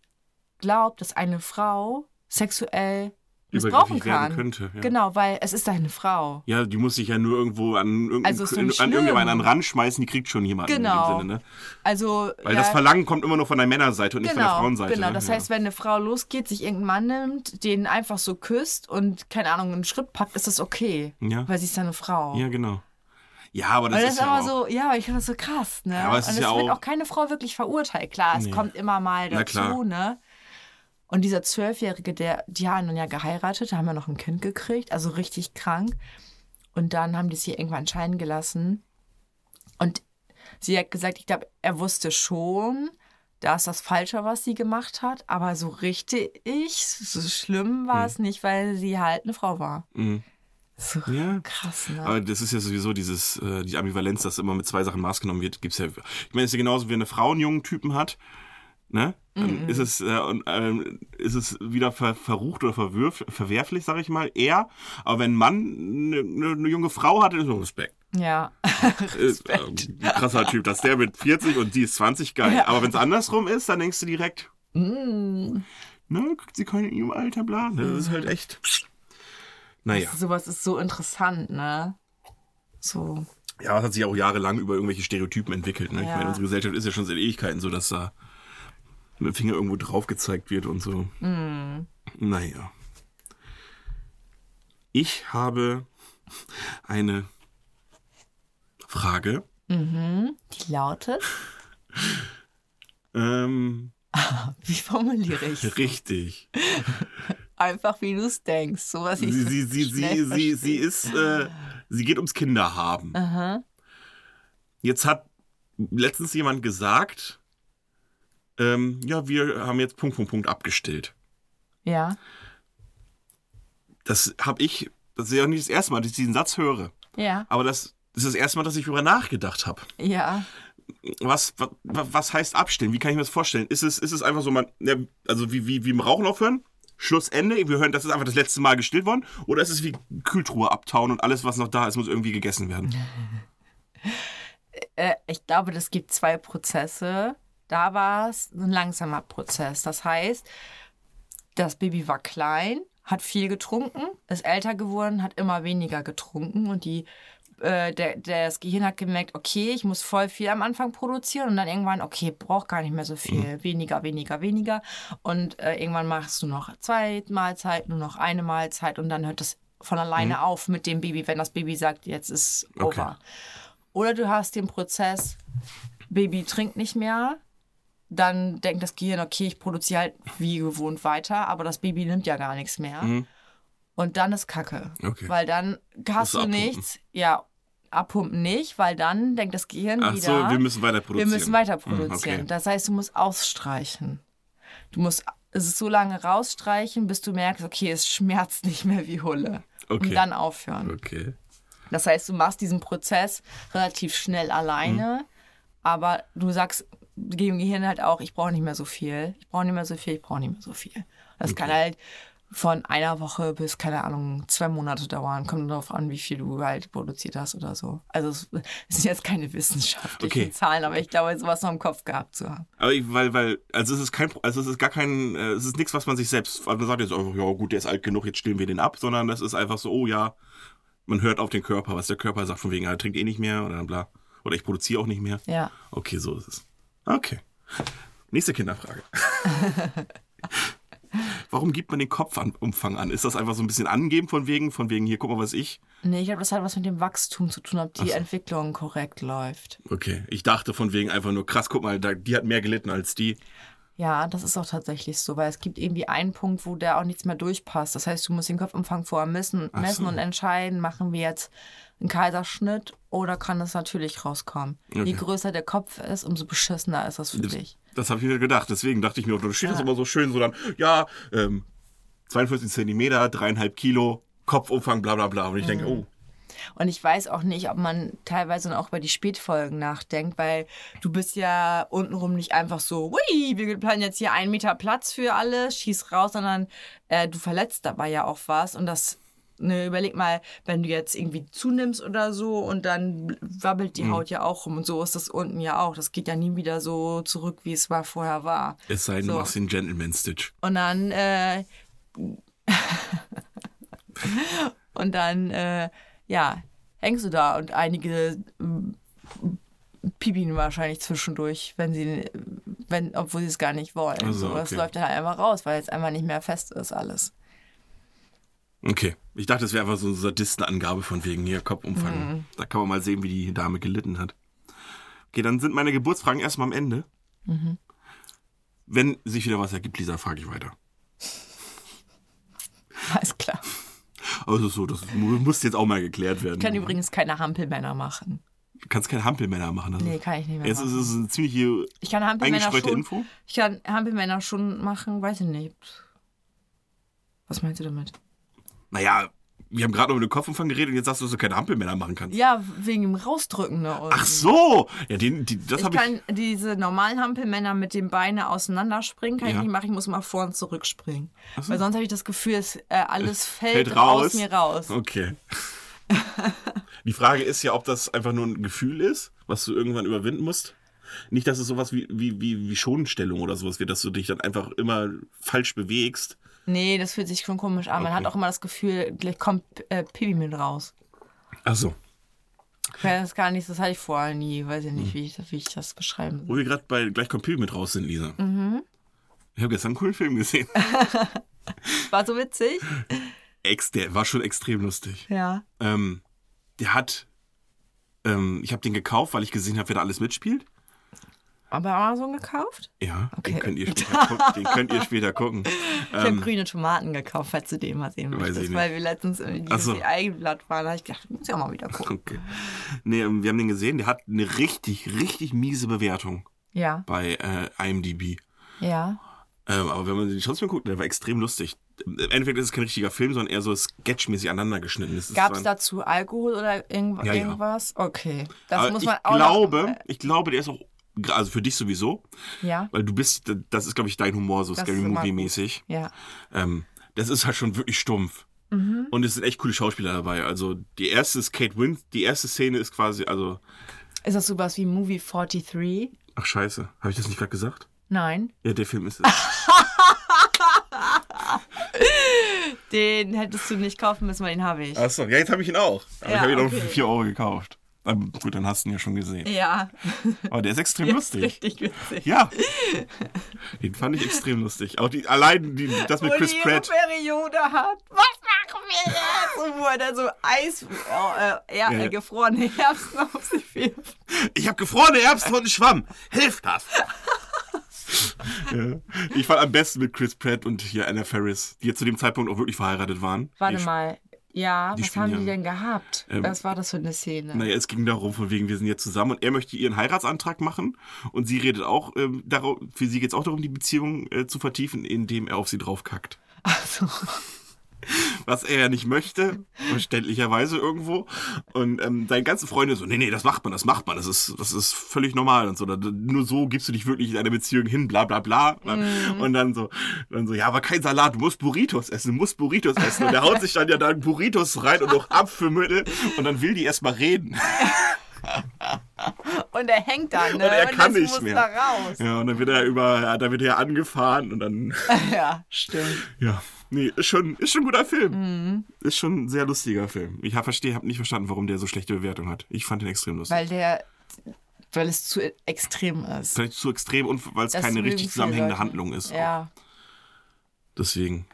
glaubt, dass eine Frau sexuell missbrauchen kann. könnte, ja. Genau, weil es ist eine Frau. Ja, die muss sich ja nur irgendwo an, Also so an irgendjemanden an den Rand schmeißen, die kriegt schon jemanden Genau. in dem Sinne, ne? Also Weil ja, das Verlangen kommt immer nur von der Männerseite und nicht von der Genau, Frauenseite. genau. ne? Das ja. heißt, wenn eine Frau losgeht, sich irgendeinen Mann nimmt, den einfach so küsst und, keine Ahnung, einen Schritt packt, ist das okay. Ja. Weil sie ist ja eine Frau. Ja, genau. Ja, aber das, das ist ist ja aber auch, so, ja, ich finde das so krass, ne? aber es und es ja wird auch- auch keine Frau wirklich verurteilt. Klar, es Nee. kommt immer mal dazu, ne? Und dieser Zwölfjährige, der, die haben dann ja geheiratet, haben ja noch ein Kind gekriegt, also richtig krank. Und dann haben die sie irgendwann scheiden gelassen. Und sie hat gesagt, ich glaube, er wusste schon, da ist das Falsche, was sie gemacht hat. Aber so richtig so schlimm war es nicht, weil sie halt eine Frau war. Mhm. So Ja. krass, ne? Aber das ist ja sowieso dieses, äh, die Ambivalenz, dass immer mit zwei Sachen Maß genommen wird, gibt's ja. Ich meine, es ist ja genauso, wie eine Frau einen jungen Typen hat, ne? Dann ist es, äh, und, ähm, ist es wieder ver verrucht oder verwürf verwerflich, sag ich mal, eher. Aber wenn ein Mann eine ne, ne junge Frau hat, ist so Respekt. ja. Ist, äh, krasser Typ, dass der mit 40 und die ist 20, geil. Ja. Aber wenn es andersrum ist, dann denkst du direkt, Mm. ne, sie keine in ihrem Alter, bla. Das ist halt echt. Naja. Sowas ist so interessant, ne? So. Ja, es hat sich auch jahrelang über irgendwelche Stereotypen entwickelt. Ne? Ich Ja. meine, unsere Gesellschaft ist ja schon seit Ewigkeiten so, dass da mit dem Finger irgendwo drauf gezeigt wird und so. Naja. Ich habe eine Frage. Die lautet, Ähm, wie formuliere ich richtig. Einfach wie du es denkst. So was ich Sie, sie, sie, sie, sie, sie ist, äh, sie geht ums Kinderhaben. Jetzt hat letztens jemand gesagt, ähm, ja, wir haben jetzt Punkt, Punkt, Punkt abgestillt. Ja. Das habe ich, das ist ja nicht das erste Mal, dass ich diesen Satz höre. Ja. Aber das, ist das erste Mal, dass ich darüber nachgedacht habe. Ja. Was, was, was heißt abstillen? Wie kann ich mir das vorstellen? Ist es, ist es einfach so, man, also wie, wie, wie im Rauchen aufhören? Schlussende, wir hören, das ist einfach das letzte Mal gestillt worden? Oder ist es wie Kühltruhe abtauen und alles, was noch da ist, muss irgendwie gegessen werden? Äh, ich glaube, das gibt zwei Prozesse. Da war es ein langsamer Prozess. Das heißt, das Baby war klein, hat viel getrunken, ist älter geworden, hat immer weniger getrunken und die äh, der, der, das Gehirn hat gemerkt, okay, ich muss voll viel am Anfang produzieren und dann irgendwann, okay, braucht gar nicht mehr so viel, weniger, weniger, weniger. Und äh, irgendwann machst du noch zwei Mahlzeiten, nur noch eine Mahlzeit und dann hört das von alleine auf mit dem Baby, wenn das Baby sagt, jetzt ist Okay. over. Oder du hast den Prozess, Baby trinkt nicht mehr, dann denkt das Gehirn, okay, ich produziere halt wie gewohnt weiter, aber das Baby nimmt ja gar nichts mehr. Und dann ist Kacke. Okay. Weil dann hast du abpumpen. nichts. Ja, abpumpen nicht, weil dann denkt das Gehirn Ach wieder. so, wir müssen weiter wir produzieren. müssen weiter produzieren. okay. Das heißt, du musst ausstreichen. Du musst es so lange rausstreichen, bis du merkst, okay, es schmerzt nicht mehr wie Hulle. Okay. Und dann aufhören. Okay. Das heißt, du machst diesen Prozess relativ schnell alleine, aber du sagst dem Gehirn halt auch, ich brauche nicht mehr so viel, ich brauche nicht mehr so viel, ich brauche nicht mehr so viel. Das kann halt von einer Woche bis, keine Ahnung, zwei Monate dauern. Kommt darauf an, wie viel du halt produziert hast oder so. Also es sind jetzt keine wissenschaftlichen Okay. Zahlen, aber ich glaube, sowas noch im Kopf gehabt zu haben. Aber ich, weil, weil, also es ist kein, also es ist gar kein, äh, es ist nichts, was man sich selbst, also man sagt jetzt einfach, ja gut, der ist alt genug, jetzt stillen wir den ab, sondern das ist einfach so, oh ja, man hört auf den Körper, was der Körper sagt, von wegen, er trinkt eh nicht mehr oder bla. Oder ich produziere auch nicht mehr. Ja. Okay, so ist es. Okay. Nächste Kinderfrage. Warum gibt man den Kopfumfang an? Ist das einfach so ein bisschen angeben von wegen, von wegen, hier, guck mal, was ich. Nee, ich glaube, das hat was mit dem Wachstum zu tun, ob die Entwicklung korrekt läuft. Okay, ich dachte von wegen einfach nur, krass, guck mal, die hat mehr gelitten als die. Ja, das ist auch tatsächlich so, weil es gibt irgendwie einen Punkt, wo der auch nichts mehr durchpasst. Das heißt, du musst den Kopfumfang vorher messen, Ach messen so. und entscheiden, machen wir jetzt einen Kaiserschnitt oder kann es natürlich rauskommen. Je Okay. größer der Kopf ist, umso beschissener ist das für Das, dich. das habe ich mir gedacht. Deswegen dachte ich mir, da steht das immer so schön, so dann, ja, ähm, 42 Zentimeter, dreieinhalb Kilo, Kopfumfang, bla bla bla. Und ich denke, oh, Und ich weiß auch nicht, ob man teilweise auch über die Spätfolgen nachdenkt, weil du bist ja untenrum nicht einfach so, ui, wir planen jetzt hier einen Meter Platz für alle, schieß raus, sondern äh, du verletzt dabei ja auch was. Und das, ne, überleg mal, wenn du jetzt irgendwie zunimmst oder so und dann wabbelt die Haut ja auch rum. Und so ist das unten ja auch. Das geht ja nie wieder so zurück, wie es war vorher war. es sei denn, du So. machst den Gentleman-Stitch. Und dann, äh, und dann, äh, ja, hängst du da und einige mm, pipien wahrscheinlich zwischendurch, wenn sie, wenn, obwohl sie es gar nicht wollen. Ach so, Das okay. läuft dann halt einfach raus, weil es einfach nicht mehr fest ist alles. Okay. Ich dachte, das wäre einfach so eine Sadistenangabe von wegen hier Kopfumfang. Mhm. Da kann man mal sehen, wie die Dame gelitten hat. Okay, dann sind meine Geburtsfragen erstmal am Ende. Mhm. Wenn sich wieder was ergibt, Lisa, frage ich weiter. Alles klar. Also so, das mu- muss jetzt auch mal geklärt werden. Ich kann übrigens keine Hampelmänner machen. Du kannst keine Hampelmänner machen. Also. Nee, kann ich nicht mehr Jetzt ist machen. es eine ziemliche Ich kann Hampelmänner schon, Info. ich kann Hampelmänner schon machen, weiß ich nicht. Was meinst du damit? Naja, wir haben gerade über den Kopfumfang geredet und jetzt sagst du, dass du keine Hampelmänner machen kannst. Ja, wegen dem Rausdrücken. Ne? Ach so! Ja, den, die, das Ich habe ich. kann diese normalen Hampelmänner mit den Beinen auseinanderspringen, kann Ja. ich nicht machen, ich muss mal vor und zurück springen. Weil sonst habe ich das Gefühl, es, äh, alles fällt, Fällt raus. aus mir raus. Okay. Die Frage ist ja, ob das einfach nur ein Gefühl ist, was du irgendwann überwinden musst. Nicht, dass es sowas wie, wie, wie, wie Schonstellung oder sowas wird, dass du dich dann einfach immer falsch bewegst. Nee, das fühlt sich schon komisch an. Man Okay. hat auch immer das Gefühl, gleich kommt äh, Pipi mit raus. Ach so. Weiß das gar nicht, das hatte ich vorher nie. Weiß ich nicht, wie ich, wie ich das beschreiben soll. Wo wir gerade bei gleich kommt Pipi mit raus sind, Lisa. Mhm. Ich habe gestern einen coolen Film gesehen. War so witzig? Ex, der war schon extrem lustig. Ja. Ähm, der hat. Ähm, ich habe den gekauft, weil ich gesehen habe, wer da alles mitspielt. Aber Amazon gekauft? Ja, Okay. den, könnt ihr später gucken, den könnt ihr später gucken. Ich habe grüne Tomaten gekauft, falls du den mal sehen Ähm. Ich möchtest. Weil wir letztens dieses so. Eigenblatt waren. Da habe ich gedacht, ich muss ja auch mal wieder gucken. Okay. Nee, ähm, wir haben den gesehen, der hat eine richtig, richtig miese Bewertung Ja, bei äh, IMDb. ja. Ähm, aber wenn man den trotzdem guckt, der war extrem lustig. Im Endeffekt ist es kein richtiger Film, sondern eher so sketchmäßig aneinander geschnitten. Gab es dazu Alkohol oder irgend Ja, ja. irgendwas? Okay. Das aber muss ich man auch glaube, noch, äh, ich glaube, der ist auch, also für dich sowieso, Ja, weil du bist, das ist, glaube ich, dein Humor, so Das Scary ist immer Movie gut. mäßig. ja. Ähm, das ist halt schon wirklich stumpf. Mhm. Und es sind echt coole Schauspieler dabei. Also die erste ist Kate Win, die erste Szene ist quasi, also, Ist das sowas wie Movie 43? ach scheiße, habe ich das nicht gerade gesagt? Nein. Ja, der Film ist es. Den hättest du nicht kaufen müssen, weil den habe ich. Achso, ja, jetzt habe ich ihn auch. Aber Ja, ich habe ihn auch okay. für 4 Euro gekauft. Ähm, gut, dann hast du ihn ja schon gesehen. Ja. Aber der ist extrem Der lustig. Ist richtig witzig. Ja. Den fand ich extrem lustig. Auch die, allein die, das mit Wo Chris die Pratt. Periode hat. Was machen wir jetzt? Und wo er dann so Eis, äh, ja, äh, gefrorene Herbsten auf sich wirft. Ich habe gefrorene Erbsen und einen Schwamm. Hilft das? ja. Ich fand am besten mit Chris Pratt und hier Anna Ferris, die ja zu dem Zeitpunkt auch wirklich verheiratet waren. Warte mal. Ja, die was haben ja- die denn gehabt? Ähm, was war das für eine Szene? Naja, es ging darum, von wegen, wir sind jetzt zusammen und er möchte ihren Heiratsantrag machen und sie redet auch, ähm, darauf, für sie geht es auch darum, die Beziehung äh, zu vertiefen, indem er auf sie draufkackt. Also, Was er ja nicht möchte, verständlicherweise irgendwo. Und ähm, seine ganzen Freunde so, nee, nee, das macht man, das macht man, das ist, das ist völlig normal und so. Da- Nur so gibst du dich wirklich in eine Beziehung hin, bla bla bla. Und dann so, dann so, ja, aber kein Salat, du musst Burritos essen, du musst Burritos essen. Und der haut sich dann ja dann Burritos rein und noch Apfelmittel und dann will die erstmal reden. und er hängt da, ne? Und er kann das nicht mehr. da raus. Ja, und dann wird er über, ja, da wird er angefahren und dann, Ja, stimmt. ja. Nee, ist schon, ist schon ein guter Film. Mhm. Ist schon ein sehr lustiger Film. Ich habe verstehe, habe nicht verstanden, warum der so schlechte Bewertung hat. Ich fand den extrem lustig. Weil der, weil es zu extrem ist. Vielleicht zu extrem und weil es Das keine richtig zusammenhängende Leute. Handlung ist. Ja. Deswegen.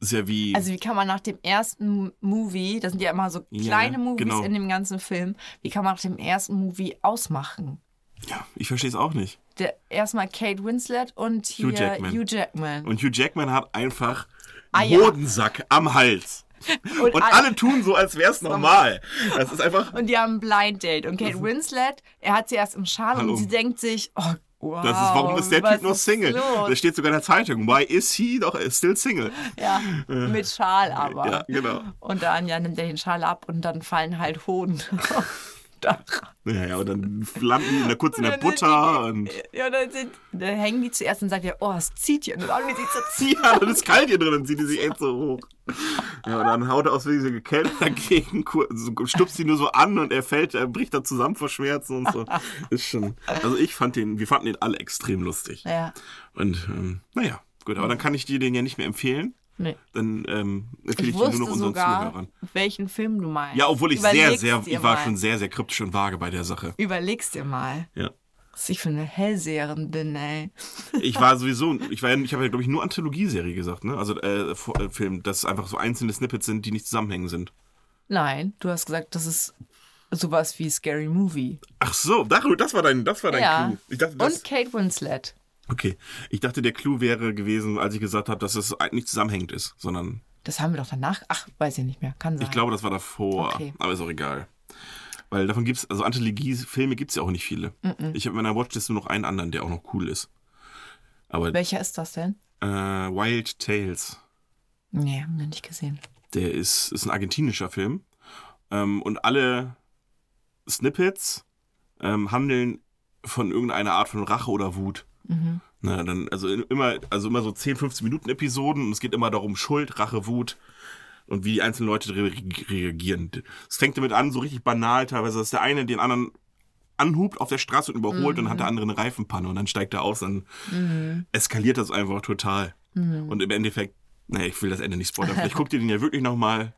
Ist ja wie. Also wie kann man nach dem ersten Movie, das sind ja immer so Ja, kleine Movies genau. in dem ganzen Film, wie kann man nach dem ersten Movie ausmachen? ja, ich verstehe es auch nicht. Der, erstmal Kate Winslet und hier Hugh Jackman. Hugh Jackman. Und Hugh Jackman hat einfach Ah, ja. Hodensack am Hals. Und, all- alle tun so, als wäre es normal. Das ist einfach. Und die haben ein Blind Date. Und Kate Winslet, er hat sie erst im Schal Hallo. und sie denkt sich, oh, wow. Das ist, warum ist der Typ noch Single? los? Das steht sogar in der Zeitung. Why is he doch still single? Ja, mit Schal aber. Ja, genau. Und dann ja, nimmt er den Schal ab und dann fallen halt Hoden Dach. Ja, ja, und dann landen die in der, kurz in der Und Butter und. die, Ja, dann, sind, dann hängen die zuerst und sagt er, oh, es zieht hier. Und dann wie sie so. Ja, dann ist kalt hier drin, dann zieht die sich echt so hoch. Ja, und dann haut er aus wegen gekältet dagegen, stupst sie nur so an und er fällt, er bricht da zusammen vor Schmerzen und so. Ist schon. Also ich fand den, wir fanden den alle extrem lustig. Ja, Und ähm, naja, gut, aber dann kann ich dir den ja nicht mehr empfehlen. Nee. Dann ähm, empfehle Ich ich, wusste nur noch unseren sogar, Zuhörern. welchen Film du meinst. Ja, obwohl ich Überleg's sehr, sehr, dir ich war mal. schon sehr, sehr kryptisch und vage bei der Sache. Überlegst dir mal, Ja. was ich für eine Hellseherin bin, ey. Ich war sowieso, ich war, ich habe ja, glaube ich, nur Anthologieserie gesagt, ne? Also äh, äh, Film, dass einfach so einzelne Snippets sind, die nicht zusammenhängen sind. Nein, du hast gesagt, das ist sowas wie Scary Movie. Ach so, das, das war dein, das war dein ja. Clou. Dachte, das, Und Kate Winslet. Okay, ich dachte, der Clou wäre gewesen, als ich gesagt habe, dass es nicht zusammenhängend ist, sondern Das haben wir doch danach. Ach, weiß ich nicht mehr. Kann sein. ich glaube, das war davor. Okay. Aber ist auch egal. Weil davon gibt's, also Anthologie-Filme gibt's ja auch nicht viele. Ich habe in meiner Watchlist nur noch einen anderen, der auch noch cool ist. Aber Welcher ist das denn? äh, Wild Tales, Nee, haben wir nicht gesehen. der ist, ist ein argentinischer Film. Ähm, und alle Snippets ähm, handeln von irgendeiner Art von Rache oder Wut. Na, dann, also immer, also immer so 10, 15 Minuten Episoden und es geht immer darum, Schuld, Rache, Wut und wie die einzelnen Leute re reagieren. Es fängt damit an, so richtig banal teilweise, dass der eine den anderen anhubt auf der Straße und überholt und dann hat der andere eine Reifenpanne und dann steigt er aus, dann eskaliert das einfach total. Und im Endeffekt, naja, ich will das Ende nicht spoilern, vielleicht guckt ihr den ja wirklich nochmal.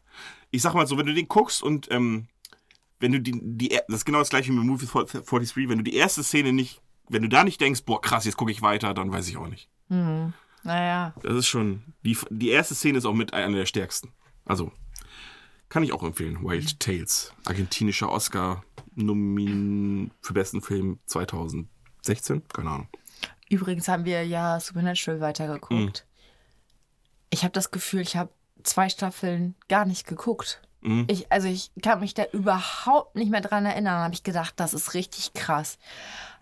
Ich sag mal so, wenn du den guckst und ähm, wenn du die, die, das ist genau das gleiche wie mit Movie 43, wenn du die erste Szene nicht, wenn du da nicht denkst, boah krass, jetzt gucke ich weiter, dann weiß ich auch nicht. Naja. Das ist schon, die, die erste Szene ist auch mit einer der stärksten. Also, kann ich auch empfehlen. Wild Tales. Argentinischer Oscar Nomin für besten Film 2016? Keine Ahnung. Übrigens haben wir ja Supernatural weitergeguckt. Ich habe das Gefühl, ich habe zwei Staffeln gar nicht geguckt. Ich, also ich kann mich da überhaupt nicht mehr dran erinnern. Da habe ich gedacht, das ist richtig krass.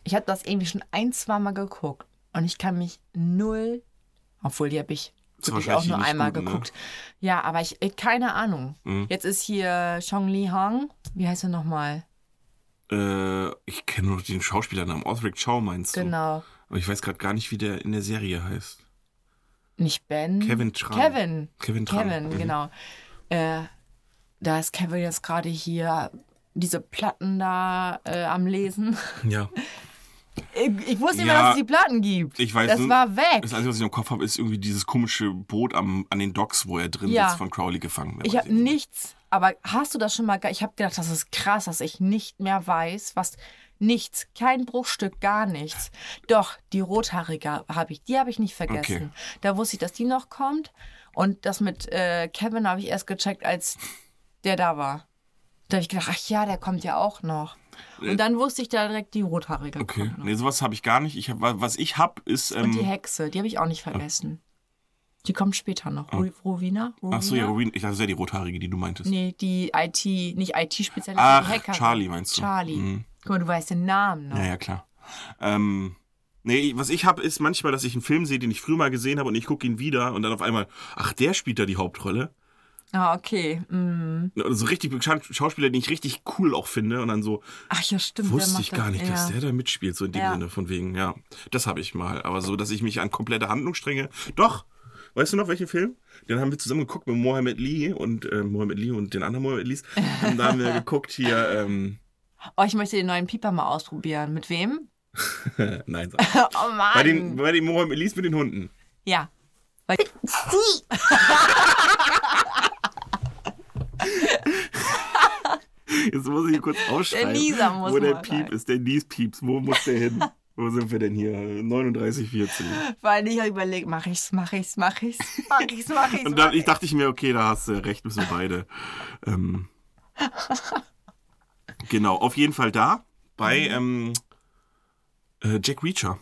Ich habe das irgendwie schon ein, zwei Mal geguckt. Und ich kann mich null, obwohl die habe ich wirklich auch nur einmal gut, ne? geguckt. Ja, aber ich, ich keine Ahnung. Jetzt ist hier Chong Li Hong. Wie heißt er nochmal? Äh, ich kenne nur den Schauspielernamen. Osric Chow meinst du? Genau. Aber ich weiß gerade gar nicht, wie der in der Serie heißt. Nicht Ben. Kevin Tran. Kevin. Kevin Tran. Kevin, Mhm. genau. Äh, da ist Kevin jetzt gerade hier diese Platten da äh, am Lesen. Ja. Ich, ich wusste nicht Ja, mehr, dass es die Platten gibt. Ich weiß Das nur- war weg. Das Einzige, was ich im Kopf habe, ist irgendwie dieses komische Boot am, an den Docks, wo er drin Ja. sitzt, von Crowley gefangen. Ich habe nicht. nichts, aber hast du das schon mal, ich habe gedacht, das ist krass, dass ich nicht mehr weiß, was, nichts, kein Bruchstück, gar nichts. Doch, die Rothaarige habe ich, die habe ich nicht vergessen. Okay. Da wusste ich, dass die noch kommt und das mit äh, Kevin habe ich erst gecheckt, als der da war. Da habe ich gedacht, ach ja, der kommt ja auch noch. Und dann wusste ich da direkt die Rothaarige Äh. Okay, noch. nee, sowas habe ich gar nicht. Ich hab, was ich habe, ist. Ähm, Und die Hexe, die habe ich auch nicht vergessen. Die kommt später noch. Ru- Rowena? ach so, ja, Rowena? Rowena. Ich dachte, das wäre die rothaarige, die du meintest. Nee, die IT, nicht IT-Spezialistin, Ach, die Hacker. Charlie meinst du? Charlie. Mhm. Guck mal, du weißt den Namen noch. Ja, ja, klar. Ähm, nee, was ich habe, ist manchmal, dass ich einen Film sehe, den ich früher mal gesehen habe und ich gucke ihn wieder und dann auf einmal, ach, der spielt da die Hauptrolle. Ah, okay. Mm. Oder So richtig bekannte Schauspieler, den ich richtig cool auch finde und dann so, Ach ja, stimmt. wusste ich gar das- nicht, dass ja. der da mitspielt, so in dem Ja. Sinne, von wegen, ja, das habe ich mal. Aber so, dass ich mich an komplette Handlungsstränge, doch, weißt du noch, welchen Film? Den haben wir zusammen geguckt mit Mohammed Lee und äh, Mohammed Lee und den anderen Mohammed Lees. Und da haben wir geguckt hier, ähm, Oh, ich möchte den neuen Pieper mal ausprobieren. Mit wem? nein, sag. Oh Mann. bei den, bei den Mohammed Lees mit den Hunden. ja. Bei Jetzt muss ich kurz ausschreiben, Nieser muss wo der Piep rein. ist, der Nies-Pieps. Wo muss der hin? wo sind wir denn hier? 39,40. Weil ich habe überlegt, mach ich's, mach ich's, mach ich's, mach ich's, mach ich's. Und mach dann ich dachte ich mir, okay, da hast du recht, müssen wir beide. Ähm, genau, auf jeden Fall da bei Mhm. ähm, äh, Jack Reacher.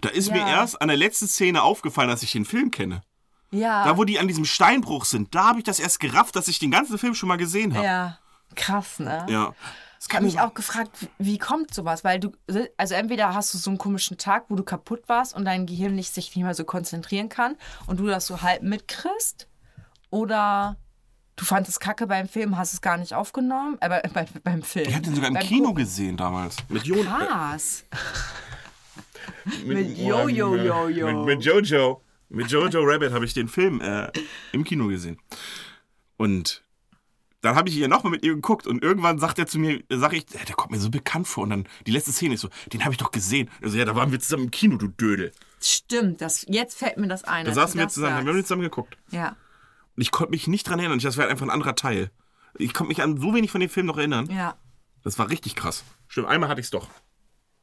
Da ist mir Ja. erst an der letzten Szene aufgefallen, dass ich den Film kenne. ja. Da, wo die an diesem Steinbruch sind, da habe ich das erst gerafft, dass ich den ganzen Film schon mal gesehen habe. ja. Krass, ne? Ja. Das Ich habe mich auch gefragt, wie kommt sowas? Weil du, also entweder hast du so einen komischen Tag, wo du kaputt warst und dein Gehirn nicht, sich nicht mehr so konzentrieren kann und du das so halb mitkriegst, oder du fandest Kacke beim Film, hast es gar nicht aufgenommen, äh, bei, bei, beim Film. Ich habe den sogar im Beim Kino Gucken. gesehen damals. Mit Jon. Krass. mit, yo, yo. Mit, mit Jojo. Mit Jojo Rabbit habe ich den Film äh, im Kino gesehen. Und dann habe ich hier nochmal mit ihr geguckt und irgendwann sagt er zu mir, sag ich, "Ja, der kommt mir so bekannt vor. Und dann die letzte Szene ist so, den habe ich doch gesehen. Also ja, da waren wir zusammen im Kino, du Dödel. Stimmt, das, jetzt fällt mir das ein. Da saßen du wir zusammen, haben wir sagst. zusammen geguckt. Ja. Und ich konnte mich nicht dran erinnern. Das wäre einfach ein anderer Teil. Ich konnte mich an so wenig von dem Film noch erinnern. Ja, Das war richtig krass. Stimmt, einmal hatte ich es doch.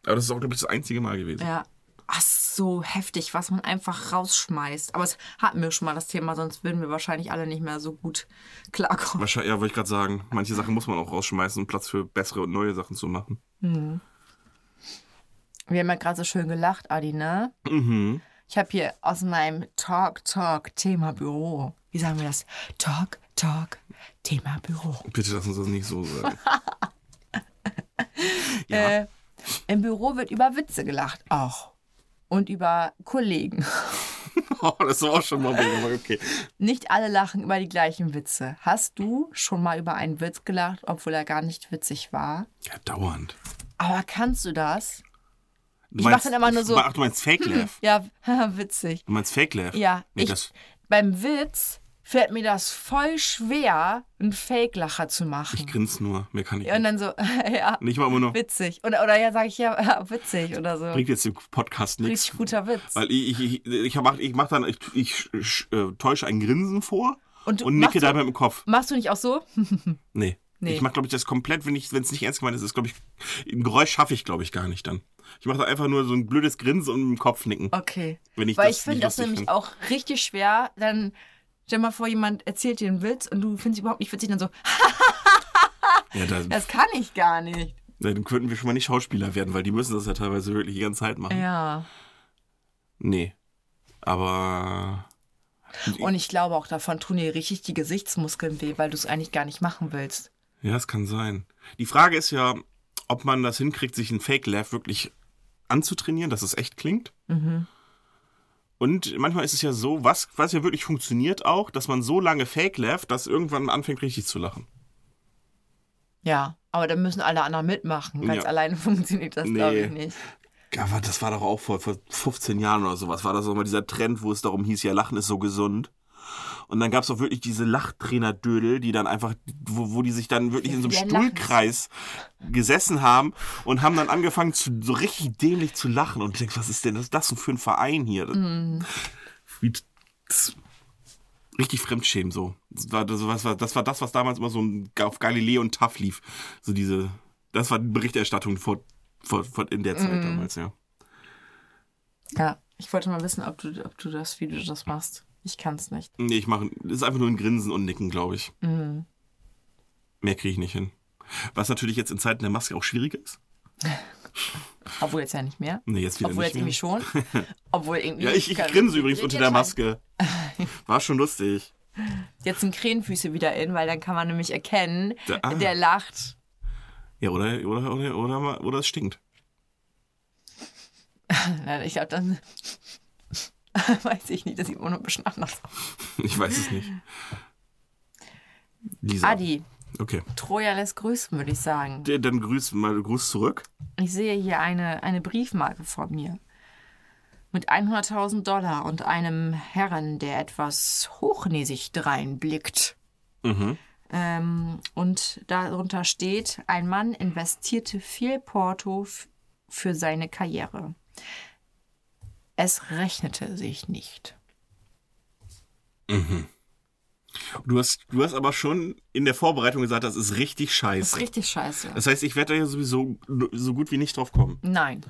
Aber das ist auch, glaube ich, das einzige Mal gewesen. ja. Ach, so heftig, was man einfach rausschmeißt. Aber es hatten wir schon mal das Thema, sonst würden wir wahrscheinlich alle nicht mehr so gut klarkommen. Wahrscheinlich, ja, wollte ich gerade sagen, manche Sachen muss man auch rausschmeißen, um Platz für bessere und neue Sachen zu machen. Wir haben ja gerade so schön gelacht, Adi, ne? Mhm. Ich habe hier aus meinem Talk Talk Thema Büro. Wie sagen wir das? Talk Talk, Thema Büro. Bitte lass uns das nicht so sagen. ja. Äh, Im Büro wird über Witze gelacht, auch. Und über Kollegen. Oh, das war auch schon mal okay. Nicht alle lachen über die gleichen Witze. Hast du schon mal über einen Witz gelacht, obwohl er gar nicht witzig war? Ja, dauernd. Aber kannst du das? Du Ich mach meinst- dann immer nur so- Ach, du meinst Fake Laugh? Ja, witzig. Du meinst Fake Laugh? Ja, Nee, ich, beim Witz fällt mir das voll schwer, einen Fake-Lacher zu machen. ich grinse nur. Mehr kann ich Ja, und nicht. dann so, ja, Nicht mal immer nur. witzig. Oder, oder ja, sage ich ja, ja, witzig oder so. Bringt jetzt dem Podcast nichts. Richtig guter Witz. Weil ich, ich, ich, mach, ich mach dann, ich, ich, ich äh, täusche ein Grinsen vor Und und nicke dabei mit dem Kopf. Machst du nicht auch so? Nee. Nee. Ich mach, glaube ich, das komplett, wenn es nicht ernst gemeint ist, ist, glaube ich, ein Geräusch schaffe ich, glaube ich, gar nicht dann. Ich mache da einfach nur so ein blödes Grinsen und dem Kopf nicken. Okay. Wenn ich Weil das ich finde nicht das nämlich find. auch richtig schwer. Dann stell mal vor, jemand erzählt dir einen Witz und du findest ihn überhaupt nicht witzig. Dann so, Ja, da, das kann ich gar nicht. Dann könnten wir schon mal nicht Schauspieler werden, weil die müssen das ja teilweise wirklich die ganze Zeit machen. Ja. Nee. Aber Und ich glaube auch, davon tun dir richtig die Gesichtsmuskeln weh, weil du es eigentlich gar nicht machen willst. ja, es kann sein. Die Frage ist ja, ob man das hinkriegt, sich ein Fake Laugh wirklich anzutrainieren, dass es echt klingt. Mhm. Und manchmal ist es ja so, was, was ja wirklich funktioniert auch, dass man so lange Fake laught, dass irgendwann anfängt richtig zu lachen. Ja. Aber dann müssen alle anderen mitmachen. Ganz Ja. alleine funktioniert das, Nee. glaube ich, nicht. Aber das war doch auch vor, vor 15 Jahren oder sowas, war das auch mal dieser Trend, wo es darum hieß, ja, Lachen ist so gesund. Und dann gab es auch wirklich diese Lachtrainer-Dödel, die dann einfach, wo, wo die sich dann wirklich in so einem Ja, lachen. Stuhlkreis gesessen haben und haben dann angefangen, zu, so richtig dämlich zu lachen. Und ich denke, was ist denn das, das für ein Verein hier? Mhm. Wie, das, richtig Fremdschämen so. Das war das, was, war- das war das, was damals immer so auf Galileo und TAF lief. So diese, das war die Berichterstattung vor, vor, vor in der Zeit Mhm. damals, ja. Ja. Ich wollte mal wissen, ob du, ob du das, wie du das machst. Ich kann es nicht. Nee, ich mache, das ist einfach nur ein Grinsen und Nicken, glaube ich. Mhm. Mehr kriege ich nicht hin. Was natürlich jetzt in Zeiten der Maske auch schwieriger ist. Obwohl jetzt ja nicht mehr. Nee, jetzt wieder Obwohl nicht jetzt mehr. irgendwie schon. Obwohl irgendwie. Ja, ich, ich grinse übrigens unter der Maske. War schon lustig. Jetzt sind Krähenfüße wieder in, weil dann kann man nämlich erkennen, Da- ah. der lacht. Ja, oder, oder, oder, oder, oder es stinkt. Ich glaube, dann weiß ich nicht, das sieht immer noch ein bisschen anders aus. Ich weiß es nicht. Lisa. Adi, Okay. Troja lässt grüßen, würde ich sagen. Der- Dann grüß mal Gruß zurück. Ich sehe hier eine, eine Briefmarke vor mir. Mit 100.000 Dollar und einem Herren, der etwas hochnäsig dreinblickt. Mhm. Ähm, und darunter steht, ein Mann investierte viel Porto für seine Karriere. Es rechnete sich nicht. Du hast, du hast aber schon in der Vorbereitung gesagt, das ist richtig Das ist scheiße. richtig scheiße. Das heißt, ich werde da ja sowieso so gut wie nicht drauf kommen. Nein.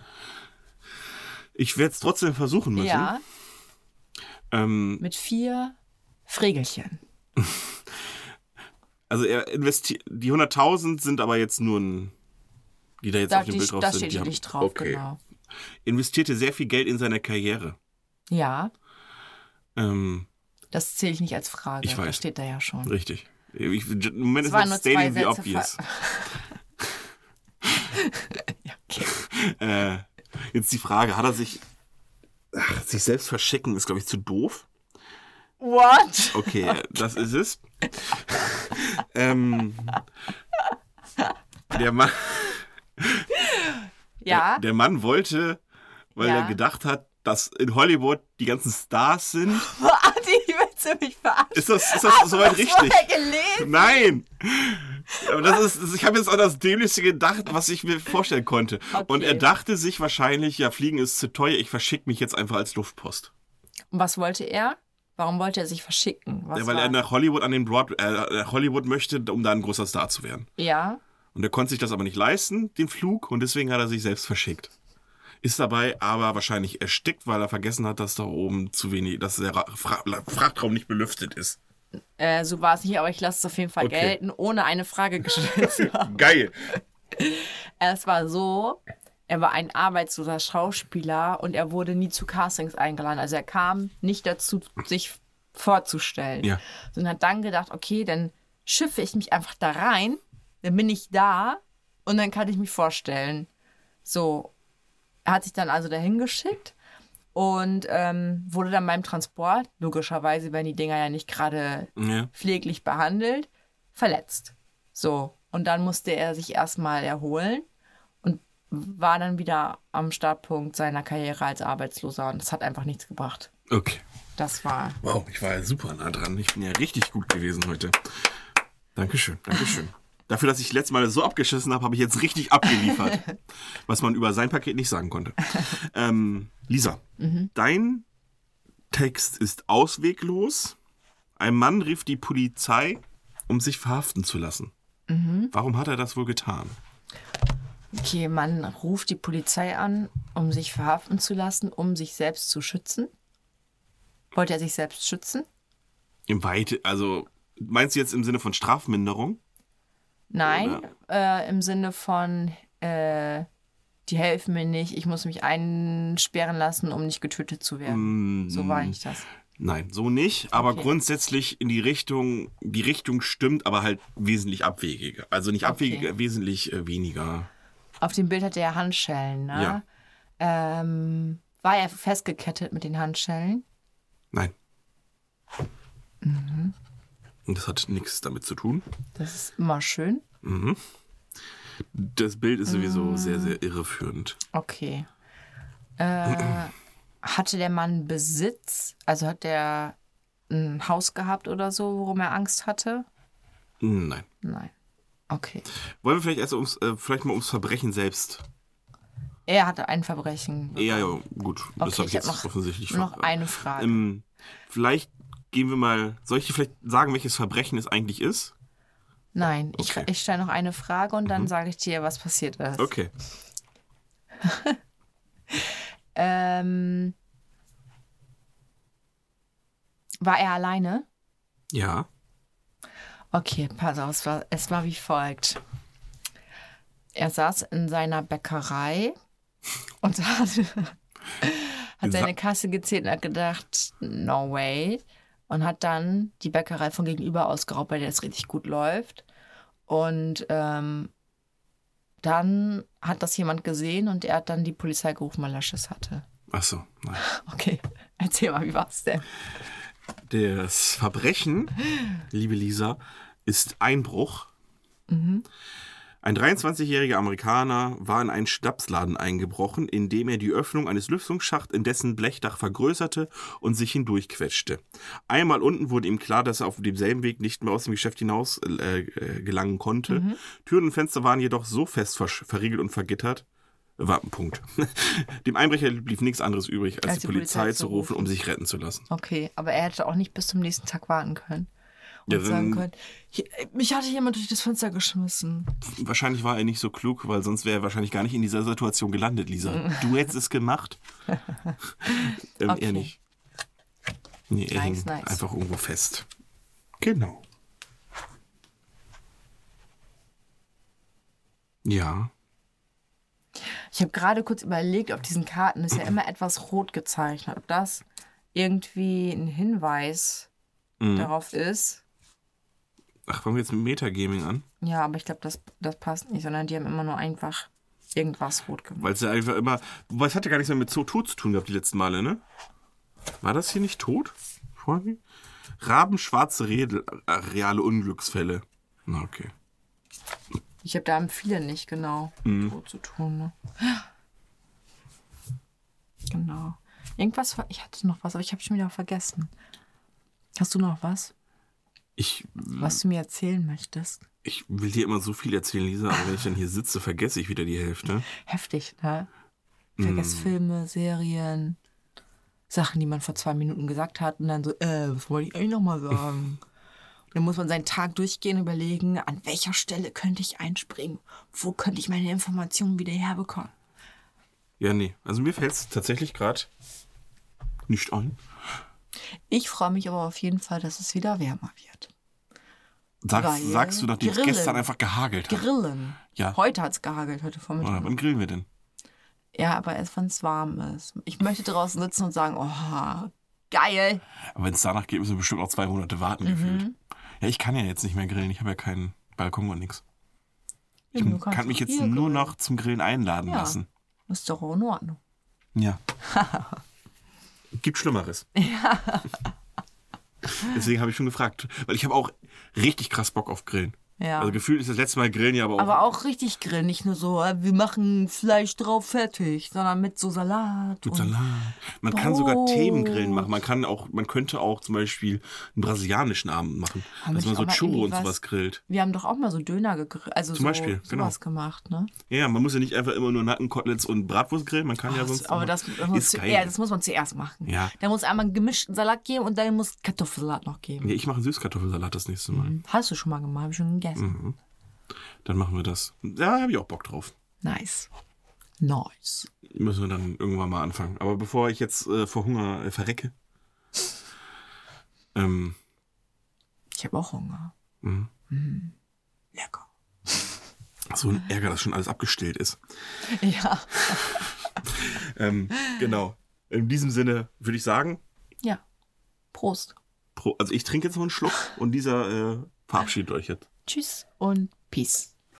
Ich werde es trotzdem versuchen müssen. Ja, Ähm, mit vier Fregelchen. also er investiert, die 100.000 sind aber jetzt nur ein, die da jetzt Da, auf dem die, Bild drauf da sind. steht die nicht drauf, okay. genau. Investierte sehr viel Geld in seine Karriere. Ja, Ähm, das zähle ich nicht als Frage. Ich weiß. Das steht da ja schon. richtig. Ich, Im Moment ist das stating Sätze obvious. ja, okay. Äh, jetzt die Frage, hat er sich, ach, sich selbst verschicken, ist glaube ich zu doof. What? Okay, das ist es. ähm, der, Mann, Ja, der Mann wollte, weil Ja. er gedacht hat, dass in Hollywood die ganzen Stars sind. Adi, willst du mich verarschen? Ist das, ist das soweit richtig? Vorher gelesen? Nein! Aber das ist, das- ich habe jetzt an das Dämlichste gedacht, was ich mir vorstellen konnte. Und er dachte sich wahrscheinlich, ja, Fliegen ist zu teuer, ich verschicke mich jetzt einfach als Luftpost. Und was wollte er? Warum wollte er sich verschicken? Was Ja, weil war? er nach Hollywood an den Broad, äh, nach Hollywood möchte, um da ein großer Star zu werden. ja, Und er konnte sich das aber nicht leisten, den Flug, und deswegen hat er sich selbst verschickt. Ist dabei aber wahrscheinlich erstickt, weil er vergessen hat, dass da oben zu wenig, dass der Ra- Fra Frachtraum nicht belüftet ist. äh, so war es nicht, aber ich lasse es auf jeden Fall Okay. gelten, ohne eine Frage gestellt zu haben. Geil! Es war so, er war ein arbeitsloser Schauspieler und er wurde nie zu Castings eingeladen. Also er kam nicht dazu, sich vorzustellen. Ja. So, Und hat dann gedacht, okay, dann schiffe ich mich einfach da rein, dann bin ich da und dann kann ich mich vorstellen. So, er hat sich dann also dahin geschickt und ähm, wurde dann beim Transport, logischerweise werden die Dinger ja nicht gerade Ja. pfleglich behandelt, verletzt. So, und dann musste er sich erstmal erholen und war dann wieder am Startpunkt seiner Karriere als Arbeitsloser und das hat einfach nichts gebracht. Okay. Das war Wow, ich war ja super nah dran. Ich bin ja richtig gut gewesen heute. Dankeschön, Dankeschön. Dafür, dass ich letztes Mal so abgeschissen habe, habe ich jetzt richtig abgeliefert. was man über sein Paket nicht sagen konnte. Ähm, Lisa, dein Text ist ausweglos. Ein Mann rief die Polizei, um sich verhaften zu lassen. Warum hat er das wohl getan? Okay, man ruft die Polizei an, um sich verhaften zu lassen, um sich selbst zu schützen. Wollte er sich selbst schützen? Im Weite, also meinst du jetzt im Sinne von Strafminderung? Nein, äh, im Sinne von, äh, die helfen mir nicht, ich muss mich einsperren lassen, um nicht getötet zu werden. Mm, So war nicht das. Nein, so nicht, aber Okay. grundsätzlich in die Richtung, die Richtung stimmt, aber halt wesentlich abwegiger. Also nicht abwegiger, wesentlich äh, weniger. Auf dem Bild hatte er Handschellen, ne? Ja. Ähm, war er festgekettet mit den Handschellen? Nein. Mhm. Und das hat nichts damit zu tun. Das ist immer schön. Das Bild ist sowieso Ah. sehr, sehr irreführend. Okay. Äh, hatte der Mann Besitz? Also hat der ein Haus gehabt oder so, worum er Angst hatte? Nein. Nein. Okay. Wollen wir vielleicht erst ums, äh, vielleicht mal ums Verbrechen selbst? Er hatte ein Verbrechen. Ja, ja, gut. Das Okay, habe ich jetzt hab noch- offensichtlich noch eine Frage. Ähm, vielleicht gehen wir mal. Soll ich dir vielleicht sagen, welches Verbrechen es eigentlich ist? Nein, ich, okay. ich stelle noch eine Frage und dann sage ich dir, was passiert ist. Okay. Ähm, war er alleine? Ja. Okay, pass auf, es war, es war wie folgt. Er saß in seiner Bäckerei und hat, hat seine Kasse gezählt und hat gedacht, no way. Und hat dann die Bäckerei von gegenüber ausgeraubt, weil der es richtig gut läuft. Und ähm, dann hat das jemand gesehen und er hat dann die Polizei gerufen, weil er Schiss hatte. Ach so. Nein. Okay, erzähl mal, wie war's denn? Das Verbrechen, liebe Lisa, ist Einbruch. Ein 23-jähriger Amerikaner war in einen Schnapsladen eingebrochen, indem er die Öffnung eines Lüftungsschachts in dessen Blechdach vergrößerte und sich hindurchquetschte. Einmal unten wurde ihm klar, dass er auf demselben Weg nicht mehr aus dem Geschäft hinaus äh, äh, gelangen konnte. Türen und Fenster waren jedoch so fest verriegelt und vergittert. War ein Punkt. Dem Einbrecher blieb nichts anderes übrig, als, die, Polizei, zu rufen, um sich retten zu lassen. Okay, aber er hätte auch nicht bis zum nächsten Tag warten können. Ja, sagen können, "Hier, mich hatte jemand durch das Fenster geschmissen. Wahrscheinlich war er nicht so klug, weil sonst wäre er wahrscheinlich gar nicht in dieser Situation gelandet, Lisa. Du hättest es gemacht. ähm, Okay. Er nicht. Nee, er Nice, hing nice. einfach irgendwo fest. Genau. Ja. Ich habe gerade kurz überlegt, auf diesen Karten ist ja immer etwas rot gezeichnet. Ob das irgendwie ein Hinweis Mhm. darauf ist. Ach, fangen wir jetzt mit Metagaming an? Ja, aber ich glaube, das, das passt nicht, sondern die haben immer nur einfach irgendwas rot gemacht. Weil es ja einfach immer. Wobei es hat ja gar nichts mehr mit so Tod zu tun gehabt, die letzten Male, ne? War das hier nicht tot? Vorhin? Rabenschwarze äh, reale Unglücksfälle. Na, okay. Ich habe da haben viele nicht genau Mhm. rot zu tun. Ne? Genau. Irgendwas, ich hatte noch was, aber ich habe schon wieder vergessen. Hast du noch was, Ich, was du mir erzählen möchtest? ich will dir immer so viel erzählen, Lisa, aber wenn ich dann hier sitze, vergesse ich wieder die Hälfte. Heftig, ne? Vergesst Mm. Filme, Serien, Sachen, die man vor zwei Minuten gesagt hat und dann so, äh, was wollte ich eigentlich nochmal sagen? dann muss man seinen Tag durchgehen und überlegen, an welcher Stelle könnte ich einspringen? Wo könnte ich meine Informationen wieder herbekommen? Ja, nee. Also mir fällt es tatsächlich gerade nicht ein. Ich freue mich aber auf jeden Fall, dass es wieder wärmer wird. Sagst, sagst du, nachdem es gestern einfach gehagelt hat. Grillen. Ja. Heute hat es gehagelt, heute Vormittag. Oder wann grillen wir denn? Ja, aber erst, wenn es warm ist. Ich möchte draußen sitzen und sagen, oh, Geil. Aber wenn es danach geht, müssen wir bestimmt noch zwei Monate warten, Mhm. gefühlt. Ja, ich kann ja jetzt nicht mehr grillen. Ich habe ja keinen Balkon und nichts. Ich kannst kann mich jetzt nur grillen. noch zum Grillen einladen Ja. lassen. Ist doch auch in Ordnung. Ja. Gibt Schlimmeres. Ja. Deswegen habe ich schon gefragt. Weil ich habe auch richtig krass Bock auf Grillen. Ja. Also gefühlt ist das letzte Mal Grillen ja aber auch. Aber auch richtig grillen, nicht nur so, äh, wir machen Fleisch drauf fertig, sondern mit so Salat. mit Salat. Man kann sogar Brot. Themengrillen machen. Man kann auch, man könnte auch zum Beispiel einen brasilianischen Abend machen. Haben dass man so Churro und was- sowas grillt. Wir haben doch auch mal so Döner gegrillt, also Zum so, Beispiel, genau. sowas gemacht, ne? Ja, man muss ja nicht einfach immer nur Nackenkoteletts und Bratwurst grillen. Man kann ja sonst. aber immer- das, muss zu, ja, das muss man zuerst machen. Ja. Da muss einmal einen gemischten Salat geben und dann muss Kartoffelsalat noch geben. Ja, ich mache einen Süßkartoffelsalat das nächste Mal. Hast du schon mal gemacht, habe ich schon gegessen. Mhm. Dann machen wir das. Da habe ich auch Bock drauf. Nice. Nice. Müssen wir dann irgendwann mal anfangen. Aber bevor ich jetzt äh, vor Hunger äh, verrecke. Ähm, Ich habe auch Hunger. Mhm. Mm. Lecker. so ein Ärger, dass schon alles abgestillt ist. Ja. Ähm, genau. In diesem Sinne würde ich sagen, Ja. Prost. pro, also ich trinke jetzt noch einen Schluck und dieser äh, verabschiedet euch jetzt. Tschüss und Peace.